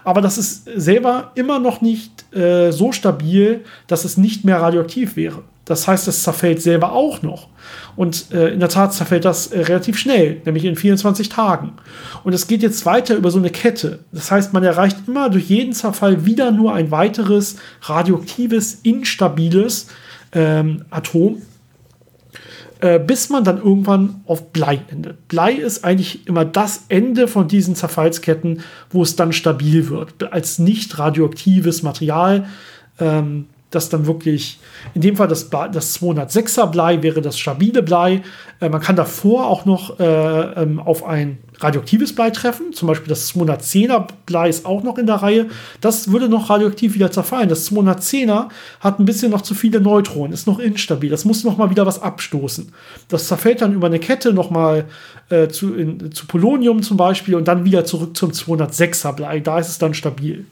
Aber das ist selber immer noch nicht äh, so stabil, dass es nicht mehr radioaktiv wäre. Das heißt, es zerfällt selber auch noch. Und äh, in der Tat zerfällt das äh, relativ schnell, nämlich in 24 Tagen. Und es geht jetzt weiter über so eine Kette. Das heißt, man erreicht immer durch jeden Zerfall wieder nur ein weiteres radioaktives, instabiles ähm, Atom, äh, bis man dann irgendwann auf Blei endet. Blei ist eigentlich immer das Ende von diesen Zerfallsketten, wo es dann stabil wird, als nicht radioaktives Material. Ähm, das dann wirklich, in dem Fall das, das 206er Blei wäre das stabile Blei. Äh, man kann davor auch noch äh, ähm, auf ein radioaktives Blei treffen. Zum Beispiel das 210er Blei ist auch noch in der Reihe. Das würde noch radioaktiv wieder zerfallen. Das 210er hat ein bisschen noch zu viele Neutronen, ist noch instabil. Das muss noch mal wieder was abstoßen. Das zerfällt dann über eine Kette noch mal äh, zu, in, zu Polonium zum Beispiel und dann wieder zurück zum 206er Blei. Da ist es dann stabil.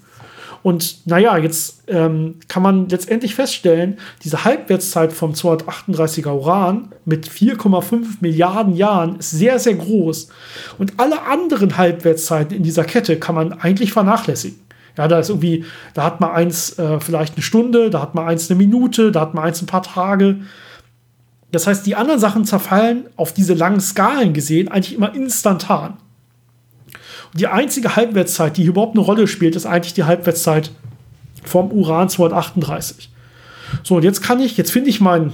Und naja, jetzt ähm, kann man letztendlich feststellen, diese Halbwertszeit vom 238er Uran mit 4,5 Milliarden Jahren ist sehr, sehr groß. Und alle anderen Halbwertszeiten in dieser Kette kann man eigentlich vernachlässigen. Ja, da ist irgendwie, da hat man eins äh, vielleicht eine Stunde, da hat man eins eine Minute, da hat man eins ein paar Tage. Das heißt, die anderen Sachen zerfallen auf diese langen Skalen gesehen eigentlich immer instantan. Die einzige Halbwertszeit, die überhaupt eine Rolle spielt, ist eigentlich die Halbwertszeit vom Uran 238. So, und jetzt kann ich, jetzt finde ich mein,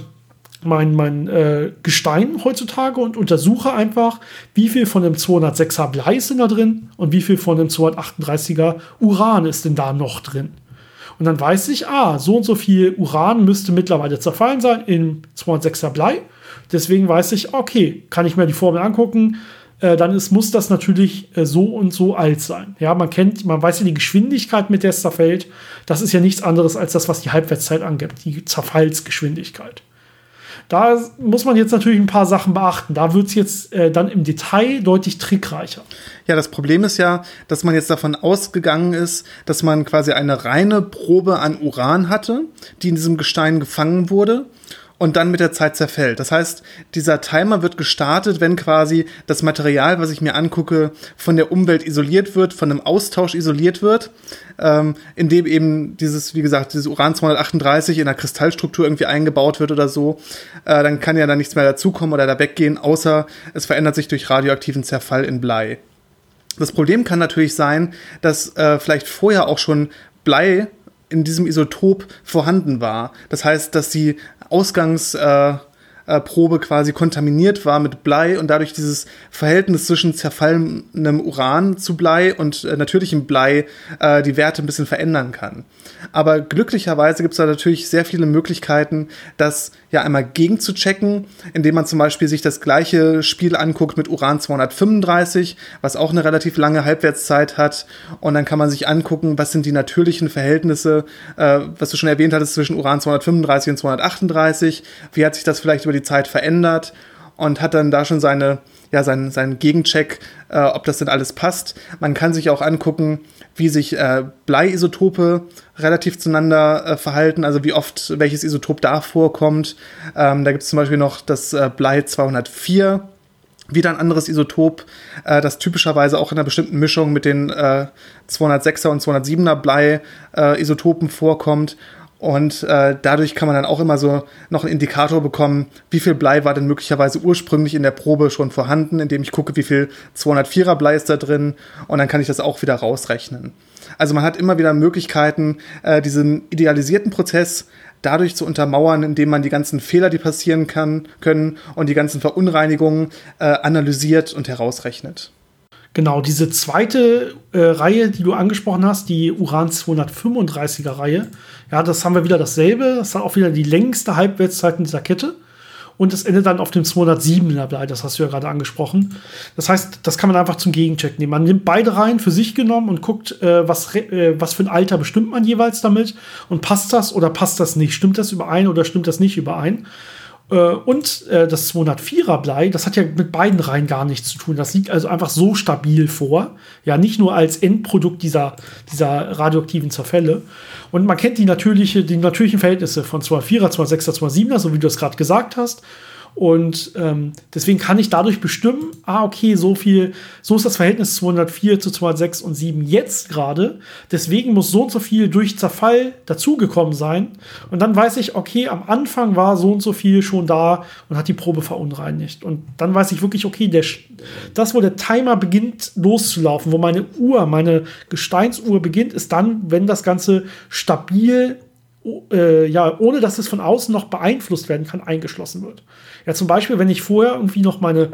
mein, mein äh, Gestein heutzutage und untersuche einfach, wie viel von dem 206er Blei ist denn da drin und wie viel von dem 238er Uran ist denn da noch drin. Und dann weiß ich, ah, so und so viel Uran müsste mittlerweile zerfallen sein im 206er Blei. Deswegen weiß ich, okay, kann ich mir die Formel angucken, äh, dann ist, muss das natürlich äh, so und so alt sein. Ja, man kennt, man weiß ja die Geschwindigkeit, mit der es zerfällt. Das ist ja nichts anderes als das, was die Halbwertszeit angibt, die Zerfallsgeschwindigkeit. Da muss man jetzt natürlich ein paar Sachen beachten. Da wird es jetzt äh, dann im Detail deutlich trickreicher. Ja, das Problem ist ja, dass man jetzt davon ausgegangen ist, dass man quasi eine reine Probe an Uran hatte, die in diesem Gestein gefangen wurde und dann mit der Zeit zerfällt. Das heißt, dieser Timer wird gestartet, wenn quasi das Material, was ich mir angucke, von der Umwelt isoliert wird, von einem Austausch isoliert wird, ähm, in dem eben dieses, wie gesagt, dieses Uran 238 in der Kristallstruktur irgendwie eingebaut wird oder so. Äh, dann kann ja da nichts mehr dazukommen oder da weggehen, außer es verändert sich durch radioaktiven Zerfall in Blei. Das Problem kann natürlich sein, dass äh, vielleicht vorher auch schon Blei in diesem Isotop vorhanden war. Das heißt, dass die Ausgangsprobe äh, äh, quasi kontaminiert war mit Blei und dadurch dieses Verhältnis zwischen zerfallenem Uran zu Blei und äh, natürlichem Blei die Werte ein bisschen verändern kann. Aber glücklicherweise gibt es da natürlich sehr viele Möglichkeiten, das ja einmal gegen zu checken, indem man zum Beispiel sich das gleiche Spiel anguckt mit Uran 235, was auch eine relativ lange Halbwertszeit hat. Und dann kann man sich angucken, was sind die natürlichen Verhältnisse, äh, was du schon erwähnt hattest, zwischen Uran 235 und 238. Wie hat sich das vielleicht über die Zeit verändert? Und hat dann da schon seine ja, seinen, seinen Gegencheck, äh, ob das denn alles passt. Man kann sich auch angucken, wie sich äh, Bleiisotope relativ zueinander äh, verhalten, also wie oft welches Isotop da vorkommt. Ähm, da gibt es zum Beispiel noch das äh, Blei 204, wieder ein anderes Isotop, äh, das typischerweise auch in einer bestimmten Mischung mit den äh, 206er und 207er Blei-Isotopen äh, vorkommt. Und äh, dadurch kann man dann auch immer so noch einen Indikator bekommen, wie viel Blei war denn möglicherweise ursprünglich in der Probe schon vorhanden, indem ich gucke, wie viel 204er Blei ist da drin und dann kann ich das auch wieder rausrechnen. Also man hat immer wieder Möglichkeiten, äh, diesen idealisierten Prozess dadurch zu untermauern, indem man die ganzen Fehler, die passieren kann, können und die ganzen Verunreinigungen äh, analysiert und herausrechnet. Genau, diese zweite äh, Reihe, die du angesprochen hast, die Uran 235er Reihe, ja, das haben wir wieder dasselbe. Das hat auch wieder die längste Halbwertszeit in dieser Kette. Und es endet dann auf dem 207er Blei, das hast du ja gerade angesprochen. Das heißt, das kann man einfach zum Gegencheck nehmen. Man nimmt beide Reihen für sich genommen und guckt, äh, was, äh, was für ein Alter bestimmt man jeweils damit und passt das oder passt das nicht? Stimmt das überein oder stimmt das nicht überein? Äh, und äh, das 204er Blei, das hat ja mit beiden Reihen gar nichts zu tun. Das liegt also einfach so stabil vor. Ja, nicht nur als Endprodukt dieser, dieser radioaktiven Zerfälle. Und man kennt die, natürliche, die natürlichen Verhältnisse von 204er, 206er, 207er, so wie du es gerade gesagt hast. Und ähm, deswegen kann ich dadurch bestimmen, ah, okay, so viel, so ist das Verhältnis 204 zu 206 und 7 jetzt gerade. Deswegen muss so und so viel durch Zerfall dazugekommen sein. Und dann weiß ich, okay, am Anfang war so und so viel schon da und hat die Probe verunreinigt. Und dann weiß ich wirklich, okay, der, das, wo der Timer beginnt loszulaufen, wo meine Uhr, meine Gesteinsuhr beginnt, ist dann, wenn das Ganze stabil äh, ja, ohne dass es von außen noch beeinflusst werden kann, eingeschlossen wird. Ja, zum Beispiel, wenn ich vorher irgendwie noch meine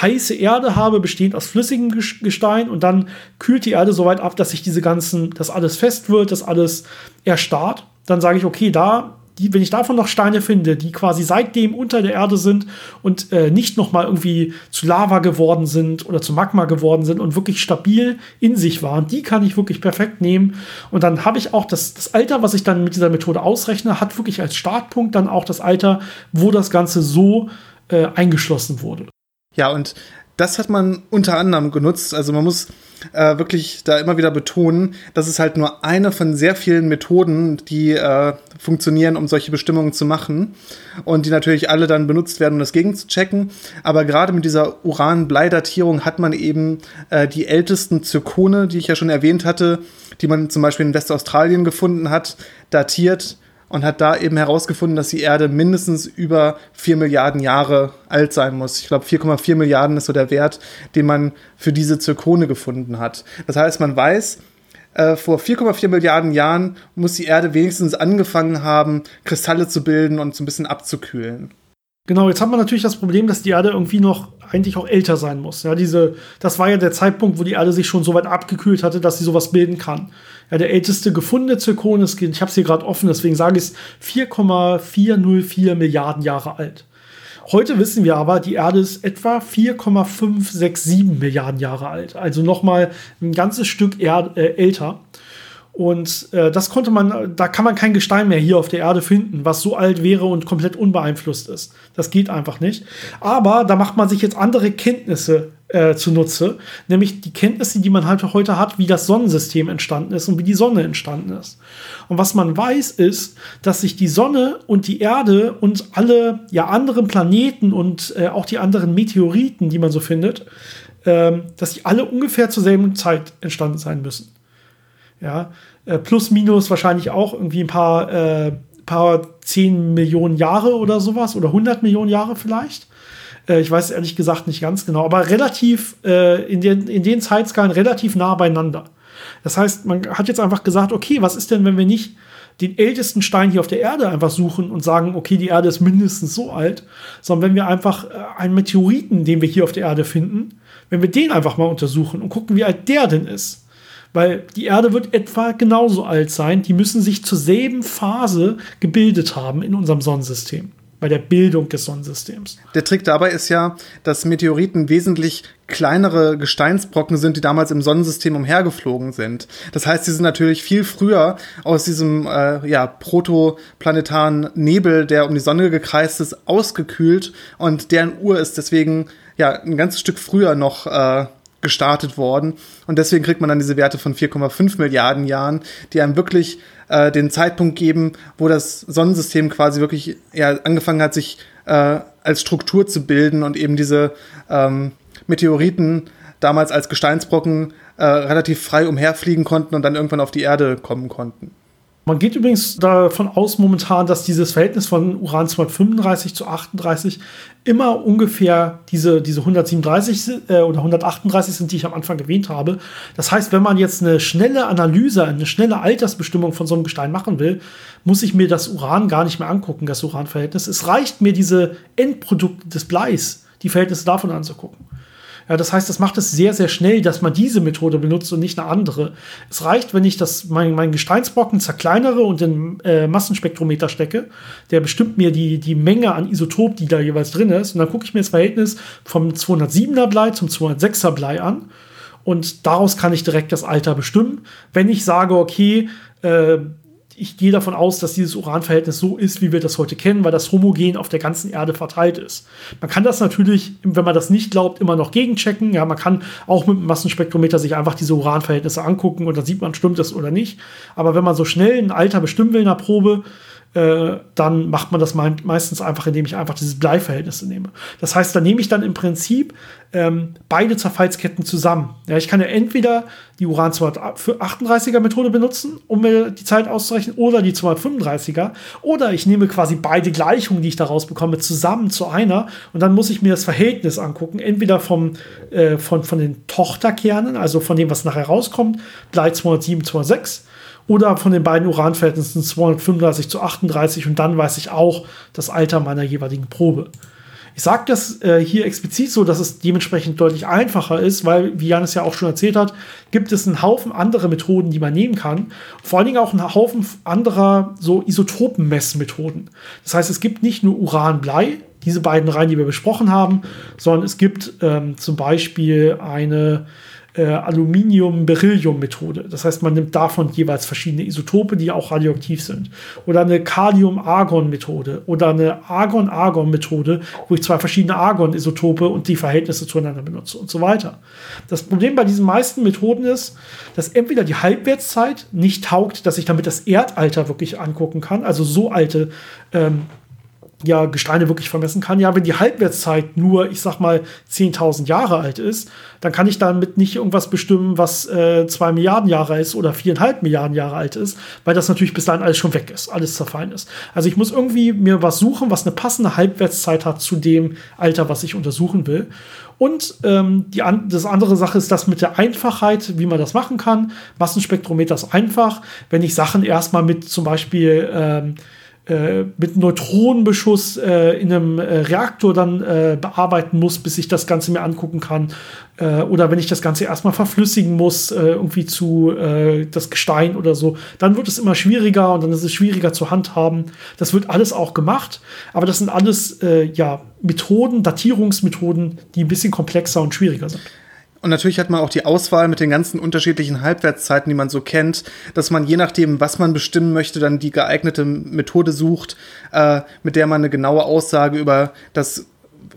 heiße Erde habe, bestehend aus flüssigem Gestein, und dann kühlt die Erde so weit ab, dass sich diese ganzen, dass alles fest wird, dass alles erstarrt, dann sage ich, okay, da die, wenn ich davon noch Steine finde, die quasi seitdem unter der Erde sind und äh, nicht noch mal irgendwie zu Lava geworden sind oder zu Magma geworden sind und wirklich stabil in sich waren, die kann ich wirklich perfekt nehmen. Und dann habe ich auch das, das Alter, was ich dann mit dieser Methode ausrechne, hat wirklich als Startpunkt dann auch das Alter, wo das Ganze so äh, eingeschlossen wurde. Ja, und das hat man unter anderem genutzt. Also man muss äh, wirklich da immer wieder betonen, das ist halt nur eine von sehr vielen Methoden, die äh, funktionieren, um solche Bestimmungen zu machen und die natürlich alle dann benutzt werden, um das gegenzuchecken. Aber gerade mit dieser Uran-Blei-Datierung hat man eben äh, die ältesten Zirkone, die ich ja schon erwähnt hatte, die man zum Beispiel in Westaustralien gefunden hat, datiert und hat da eben herausgefunden, dass die Erde mindestens über 4 Milliarden Jahre alt sein muss. Ich glaube, 4,4 Milliarden ist so der Wert, den man für diese Zirkone gefunden hat. Das heißt, man weiß, äh, vor 4,4 Milliarden Jahren muss die Erde wenigstens angefangen haben, Kristalle zu bilden und so ein bisschen abzukühlen. Genau, jetzt haben wir natürlich das Problem, dass die Erde irgendwie noch eigentlich auch älter sein muss. Ja, diese, das war ja der Zeitpunkt, wo die Erde sich schon so weit abgekühlt hatte, dass sie sowas bilden kann. Ja, der älteste gefundene Zirkon ist, ich habe es hier gerade offen, deswegen sage ich es, 4,404 Milliarden Jahre alt. Heute wissen wir aber, die Erde ist etwa 4,567 Milliarden Jahre alt. Also nochmal ein ganzes Stück Erd äh, älter. Und äh, das konnte man, da kann man kein Gestein mehr hier auf der Erde finden, was so alt wäre und komplett unbeeinflusst ist. Das geht einfach nicht. Aber da macht man sich jetzt andere Kenntnisse äh, zunutze, nämlich die Kenntnisse, die man halt heute hat, wie das Sonnensystem entstanden ist und wie die Sonne entstanden ist. Und was man weiß, ist, dass sich die Sonne und die Erde und alle ja anderen Planeten und äh, auch die anderen Meteoriten, die man so findet, äh, dass die alle ungefähr zur selben Zeit entstanden sein müssen. Ja, äh, plus minus wahrscheinlich auch irgendwie ein paar, äh, paar 10 Millionen Jahre oder sowas oder 100 Millionen Jahre vielleicht. Äh, ich weiß ehrlich gesagt nicht ganz genau, aber relativ äh, in, den, in den Zeitskalen relativ nah beieinander. Das heißt, man hat jetzt einfach gesagt, okay, was ist denn, wenn wir nicht den ältesten Stein hier auf der Erde einfach suchen und sagen, okay, die Erde ist mindestens so alt, sondern wenn wir einfach äh, einen Meteoriten, den wir hier auf der Erde finden, wenn wir den einfach mal untersuchen und gucken, wie alt der denn ist, weil die Erde wird etwa genauso alt sein. Die müssen sich zur selben Phase gebildet haben in unserem Sonnensystem. Bei der Bildung des Sonnensystems. Der Trick dabei ist ja, dass Meteoriten wesentlich kleinere Gesteinsbrocken sind, die damals im Sonnensystem umhergeflogen sind. Das heißt, sie sind natürlich viel früher aus diesem äh, ja, protoplanetaren Nebel, der um die Sonne gekreist ist, ausgekühlt und deren Uhr ist deswegen ja ein ganzes Stück früher noch äh, gestartet worden. Und deswegen kriegt man dann diese Werte von 4,5 Milliarden Jahren, die einem wirklich äh, den Zeitpunkt geben, wo das Sonnensystem quasi wirklich ja, angefangen hat, sich äh, als Struktur zu bilden und eben diese ähm, Meteoriten damals als Gesteinsbrocken äh, relativ frei umherfliegen konnten und dann irgendwann auf die Erde kommen konnten. Man geht übrigens davon aus momentan, dass dieses Verhältnis von Uran 235 zu 38 immer ungefähr diese, diese 137 äh, oder 138 sind, die ich am Anfang erwähnt habe. Das heißt, wenn man jetzt eine schnelle Analyse, eine schnelle Altersbestimmung von so einem Gestein machen will, muss ich mir das Uran gar nicht mehr angucken, das Uranverhältnis. Es reicht mir diese Endprodukte des Bleis, die Verhältnisse davon anzugucken. Ja, das heißt, das macht es sehr, sehr schnell, dass man diese Methode benutzt und nicht eine andere. Es reicht, wenn ich das, mein, mein Gesteinsbrocken zerkleinere und in äh, Massenspektrometer stecke. Der bestimmt mir die, die Menge an Isotop, die da jeweils drin ist. Und dann gucke ich mir das Verhältnis vom 207er Blei zum 206er Blei an. Und daraus kann ich direkt das Alter bestimmen. Wenn ich sage, okay, äh, ich gehe davon aus, dass dieses Uranverhältnis so ist, wie wir das heute kennen, weil das homogen auf der ganzen Erde verteilt ist. Man kann das natürlich, wenn man das nicht glaubt, immer noch gegenchecken. Ja, man kann auch mit dem Massenspektrometer sich einfach diese Uranverhältnisse angucken und dann sieht man, stimmt das oder nicht. Aber wenn man so schnell ein Alter bestimmen will in der Probe, äh, dann macht man das meistens einfach, indem ich einfach dieses Bleiverhältnisse nehme. Das heißt, da nehme ich dann im Prinzip ähm, beide Zerfallsketten zusammen. Ja, ich kann ja entweder die Uran-238er Methode benutzen, um mir die Zeit auszurechnen, oder die 235er. Oder ich nehme quasi beide Gleichungen, die ich daraus bekomme, zusammen zu einer und dann muss ich mir das Verhältnis angucken. Entweder vom, äh, von, von den Tochterkernen, also von dem, was nachher rauskommt, Blei 207, 206 oder von den beiden Uranverhältnissen 235 zu 38 und dann weiß ich auch das Alter meiner jeweiligen Probe. Ich sage das äh, hier explizit so, dass es dementsprechend deutlich einfacher ist, weil, wie Janis ja auch schon erzählt hat, gibt es einen Haufen andere Methoden, die man nehmen kann. Vor allen Dingen auch einen Haufen anderer so Isotopenmessmethoden. Das heißt, es gibt nicht nur Uran-Blei, diese beiden Reihen, die wir besprochen haben, sondern es gibt ähm, zum Beispiel eine äh, Aluminium-Beryllium-Methode. Das heißt, man nimmt davon jeweils verschiedene Isotope, die auch radioaktiv sind. Oder eine Kalium-Argon-Methode oder eine Argon-Argon-Methode, wo ich zwei verschiedene Argon-Isotope und die Verhältnisse zueinander benutze und so weiter. Das Problem bei diesen meisten Methoden ist, dass entweder die Halbwertszeit nicht taugt, dass ich damit das Erdalter wirklich angucken kann, also so alte ähm, ja, Gesteine wirklich vermessen kann. Ja, wenn die Halbwertszeit nur, ich sag mal, 10.000 Jahre alt ist, dann kann ich damit nicht irgendwas bestimmen, was äh, 2 Milliarden Jahre ist oder 4,5 Milliarden Jahre alt ist, weil das natürlich bis dahin alles schon weg ist, alles zerfallen ist. Also ich muss irgendwie mir was suchen, was eine passende Halbwertszeit hat zu dem Alter, was ich untersuchen will. Und ähm, die an das andere Sache ist das mit der Einfachheit, wie man das machen kann. Massenspektrometer ist einfach. Wenn ich Sachen erstmal mit zum Beispiel ähm, äh, mit Neutronenbeschuss äh, in einem äh, Reaktor dann äh, bearbeiten muss, bis ich das Ganze mir angucken kann. Äh, oder wenn ich das Ganze erstmal verflüssigen muss, äh, irgendwie zu das Gestein oder so, dann wird es immer schwieriger und dann ist es schwieriger zu handhaben. Das wird alles auch gemacht, aber das sind alles ja Methoden, Datierungsmethoden, die ein bisschen komplexer und schwieriger sind. Und natürlich hat man auch die Auswahl mit den ganzen unterschiedlichen Halbwertszeiten, die man so kennt, dass man je nachdem, was man bestimmen möchte, dann die geeignete Methode sucht, äh, mit der man eine genaue Aussage über das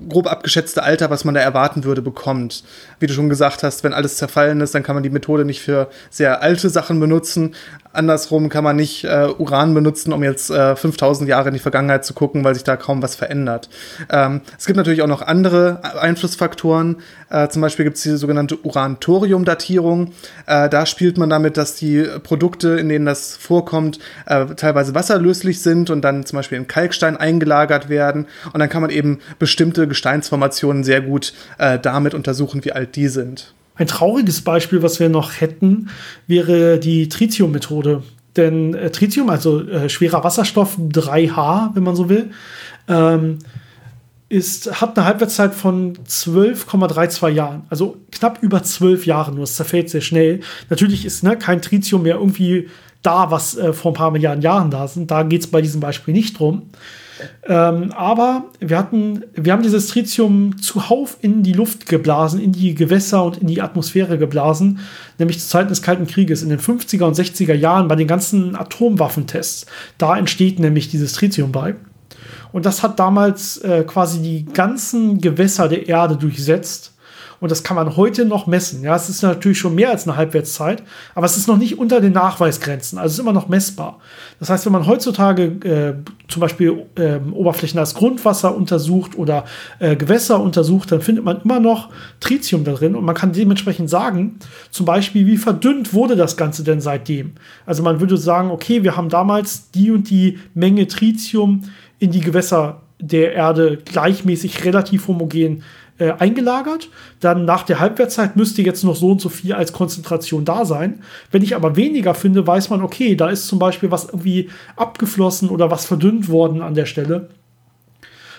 grob abgeschätzte Alter, was man da erwarten würde, bekommt. Wie du schon gesagt hast, wenn alles zerfallen ist, dann kann man die Methode nicht für sehr alte Sachen benutzen. Andersrum kann man nicht äh, Uran benutzen, um jetzt äh, 5000 Jahre in die Vergangenheit zu gucken, weil sich da kaum was verändert. Ähm, es gibt natürlich auch noch andere Einflussfaktoren. Äh, zum Beispiel gibt es die sogenannte Uran-Thorium-Datierung. Äh, da spielt man damit, dass die Produkte, in denen das vorkommt, äh, teilweise wasserlöslich sind und dann zum Beispiel in Kalkstein eingelagert werden. Und dann kann man eben bestimmte Gesteinsformationen sehr gut äh, damit untersuchen, wie alt die sind. Ein trauriges Beispiel, was wir noch hätten, wäre die Tritium-Methode. Denn äh, Tritium, also äh, schwerer Wasserstoff 3H, wenn man so will, ähm, ist, hat eine Halbwertszeit von 12,32 Jahren. Also knapp über 12 Jahren nur. Es zerfällt sehr schnell. Natürlich ist ne, kein Tritium mehr irgendwie da, was äh, vor ein paar Milliarden Jahren da sind. Da geht es bei diesem Beispiel nicht drum. Ähm, aber wir hatten, wir haben dieses Tritium zuhauf in die Luft geblasen, in die Gewässer und in die Atmosphäre geblasen, nämlich zu Zeiten des Kalten Krieges, in den 50er und 60er Jahren bei den ganzen Atomwaffentests. Da entsteht nämlich dieses Tritium bei. Und das hat damals äh, quasi die ganzen Gewässer der Erde durchsetzt und das kann man heute noch messen. Ja, es ist natürlich schon mehr als eine Halbwertszeit, aber es ist noch nicht unter den Nachweisgrenzen. Also es ist immer noch messbar. Das heißt, wenn man heutzutage äh, zum Beispiel äh, Oberflächen als Grundwasser untersucht oder äh, Gewässer untersucht, dann findet man immer noch Tritium darin und man kann dementsprechend sagen, zum Beispiel, wie verdünnt wurde das Ganze denn seitdem? Also man würde sagen, okay, wir haben damals die und die Menge Tritium in die Gewässer der Erde gleichmäßig relativ homogen äh, eingelagert. Dann nach der Halbwertszeit müsste jetzt noch so und so viel als Konzentration da sein. Wenn ich aber weniger finde, weiß man, okay, da ist zum Beispiel was irgendwie abgeflossen oder was verdünnt worden an der Stelle.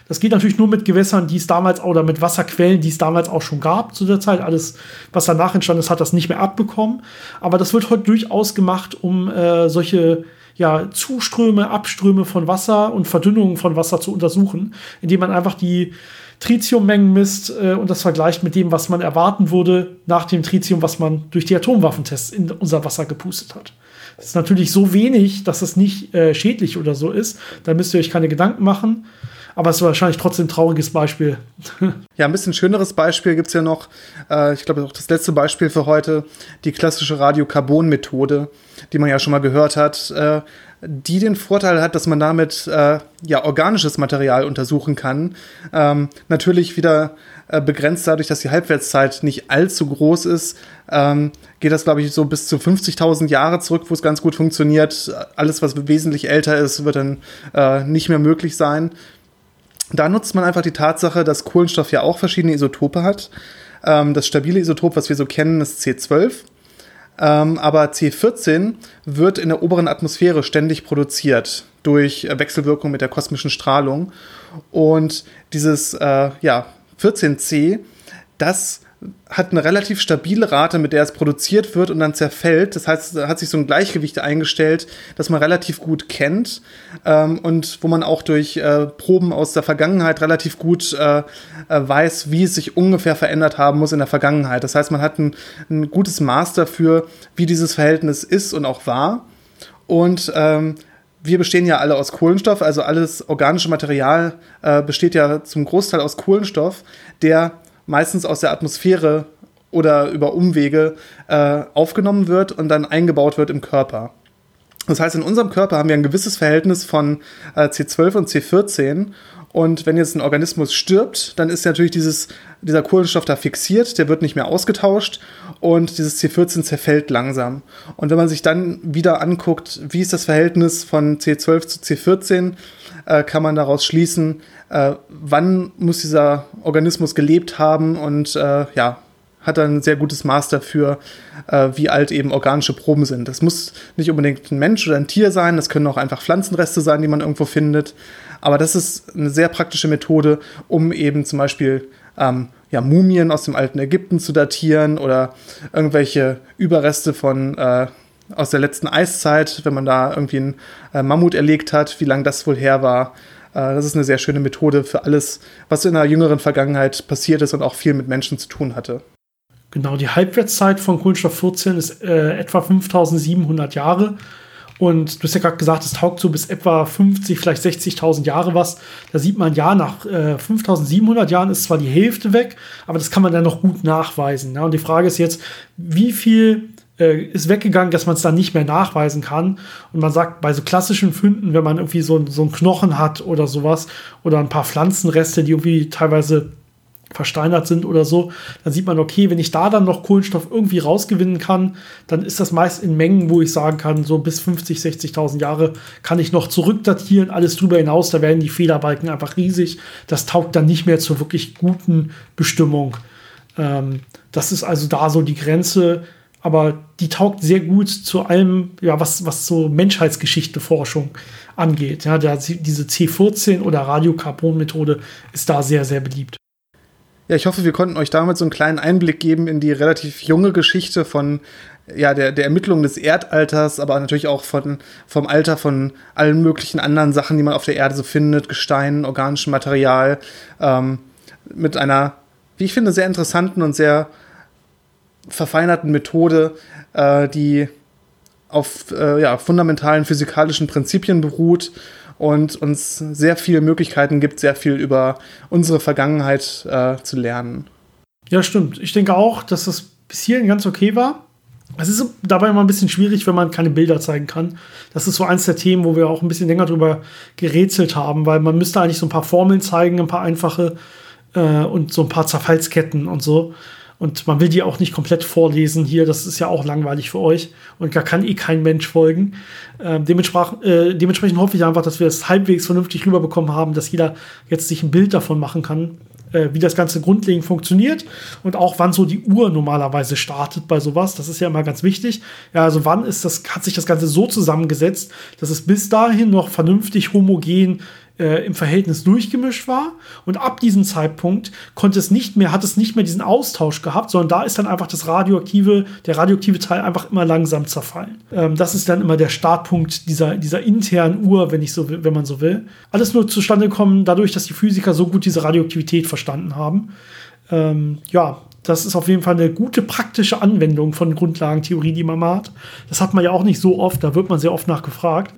Das geht natürlich nur mit Gewässern, die es damals oder mit Wasserquellen, die es damals auch schon gab zu der Zeit. Alles, was danach entstanden ist, hat das nicht mehr abbekommen. Aber das wird heute durchaus gemacht, um äh, solche ja, Zuströme, Abströme von Wasser und Verdünnungen von Wasser zu untersuchen, indem man einfach die Tritiummengen misst äh, und das vergleicht mit dem, was man erwarten würde nach dem Tritium, was man durch die Atomwaffentests in unser Wasser gepustet hat. Das ist natürlich so wenig, dass es nicht äh, schädlich oder so ist. Da müsst ihr euch keine Gedanken machen. Aber es ist wahrscheinlich trotzdem ein trauriges Beispiel. [LAUGHS] ja, ein bisschen schöneres Beispiel gibt es ja noch. Äh, ich glaube, auch das letzte Beispiel für heute, die klassische Radiokarbon-Methode, die man ja schon mal gehört hat, äh, die den Vorteil hat, dass man damit äh, ja organisches Material untersuchen kann. Ähm, natürlich wieder äh, begrenzt dadurch, dass die Halbwertszeit nicht allzu groß ist, ähm, geht das, glaube ich, so bis zu 50.000 Jahre zurück, wo es ganz gut funktioniert. Alles, was wesentlich älter ist, wird dann äh, nicht mehr möglich sein. Da nutzt man einfach die Tatsache, dass Kohlenstoff ja auch verschiedene Isotope hat. Ähm, das stabile Isotop, was wir so kennen, ist C12. Ähm, aber C14 wird in der oberen Atmosphäre ständig produziert durch Wechselwirkung mit der kosmischen Strahlung. Und dieses äh, ja, 14C, das hat eine relativ stabile Rate, mit der es produziert wird und dann zerfällt. Das heißt, da hat sich so ein Gleichgewicht eingestellt, das man relativ gut kennt ähm, und wo man auch durch äh, Proben aus der Vergangenheit relativ gut äh, äh, weiß, wie es sich ungefähr verändert haben muss in der Vergangenheit. Das heißt, man hat ein, ein gutes Maß dafür, wie dieses Verhältnis ist und auch war. Und ähm, wir bestehen ja alle aus Kohlenstoff, also alles organische Material äh, besteht ja zum Großteil aus Kohlenstoff, der meistens aus der Atmosphäre oder über Umwege äh, aufgenommen wird und dann eingebaut wird im Körper. Das heißt, in unserem Körper haben wir ein gewisses Verhältnis von äh, C12 und C14. Und wenn jetzt ein Organismus stirbt, dann ist natürlich dieses, dieser Kohlenstoff da fixiert, der wird nicht mehr ausgetauscht und dieses C14 zerfällt langsam. Und wenn man sich dann wieder anguckt, wie ist das Verhältnis von C12 zu C14, äh, kann man daraus schließen, äh, wann muss dieser Organismus gelebt haben und äh, ja, hat dann ein sehr gutes Maß dafür, äh, wie alt eben organische Proben sind. Das muss nicht unbedingt ein Mensch oder ein Tier sein, das können auch einfach Pflanzenreste sein, die man irgendwo findet. Aber das ist eine sehr praktische Methode, um eben zum Beispiel ähm, ja, Mumien aus dem alten Ägypten zu datieren oder irgendwelche Überreste von äh, aus der letzten Eiszeit, wenn man da irgendwie einen äh, Mammut erlegt hat, wie lange das wohl her war. Äh, das ist eine sehr schöne Methode für alles, was in der jüngeren Vergangenheit passiert ist und auch viel mit Menschen zu tun hatte. Genau, die Halbwertszeit von Kohlenstoff 14 ist äh, etwa 5700 Jahre. Und du hast ja gerade gesagt, es taugt so bis etwa 50, vielleicht 60.000 Jahre was. Da sieht man, ja, nach äh, 5700 Jahren ist zwar die Hälfte weg, aber das kann man dann noch gut nachweisen. Ja? Und die Frage ist jetzt, wie viel ist weggegangen, dass man es dann nicht mehr nachweisen kann. Und man sagt, bei so klassischen Fünden, wenn man irgendwie so, so einen Knochen hat oder sowas, oder ein paar Pflanzenreste, die irgendwie teilweise versteinert sind oder so, dann sieht man, okay, wenn ich da dann noch Kohlenstoff irgendwie rausgewinnen kann, dann ist das meist in Mengen, wo ich sagen kann, so bis 50, 60.000 Jahre kann ich noch zurückdatieren, alles drüber hinaus, da werden die Fehlerbalken einfach riesig. Das taugt dann nicht mehr zur wirklich guten Bestimmung. Ähm, das ist also da so die Grenze, aber die taugt sehr gut zu allem, ja, was, was so Menschheitsgeschichte-Forschung angeht. Ja, der, diese C14 oder Radiokarbon-Methode ist da sehr, sehr beliebt. Ja, ich hoffe, wir konnten euch damit so einen kleinen Einblick geben in die relativ junge Geschichte von ja, der, der Ermittlung des Erdalters, aber natürlich auch von, vom Alter von allen möglichen anderen Sachen, die man auf der Erde so findet, Gestein, organischem Material, ähm, mit einer, wie ich finde, sehr interessanten und sehr verfeinerten Methode, äh, die auf äh, ja, fundamentalen physikalischen Prinzipien beruht und uns sehr viele Möglichkeiten gibt, sehr viel über unsere Vergangenheit äh, zu lernen. Ja, stimmt. Ich denke auch, dass das bis hierhin ganz okay war. Es ist dabei immer ein bisschen schwierig, wenn man keine Bilder zeigen kann. Das ist so eins der Themen, wo wir auch ein bisschen länger drüber gerätselt haben, weil man müsste eigentlich so ein paar Formeln zeigen, ein paar einfache äh, und so ein paar Zerfallsketten und so. Und man will die auch nicht komplett vorlesen hier. Das ist ja auch langweilig für euch. Und da kann eh kein Mensch folgen. Ähm, dementsprechend, äh, dementsprechend hoffe ich einfach, dass wir es halbwegs vernünftig rüberbekommen haben, dass jeder jetzt sich ein Bild davon machen kann, äh, wie das Ganze grundlegend funktioniert und auch wann so die Uhr normalerweise startet bei sowas. Das ist ja immer ganz wichtig. Ja, also wann ist das, hat sich das Ganze so zusammengesetzt, dass es bis dahin noch vernünftig homogen äh, im Verhältnis durchgemischt war. Und ab diesem Zeitpunkt konnte es nicht mehr, hat es nicht mehr diesen Austausch gehabt, sondern da ist dann einfach das radioaktive, der radioaktive Teil einfach immer langsam zerfallen. Ähm, das ist dann immer der Startpunkt dieser, dieser internen Uhr, wenn ich so will, wenn man so will. Alles nur zustande gekommen dadurch, dass die Physiker so gut diese Radioaktivität verstanden haben. Ähm, ja, das ist auf jeden Fall eine gute praktische Anwendung von Grundlagentheorie, die man hat. Das hat man ja auch nicht so oft, da wird man sehr oft nachgefragt.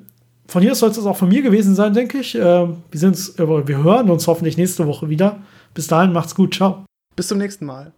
Von hier soll es auch von mir gewesen sein, denke ich. Äh, wir, äh, wir hören uns hoffentlich nächste Woche wieder. Bis dahin, macht's gut. Ciao. Bis zum nächsten Mal.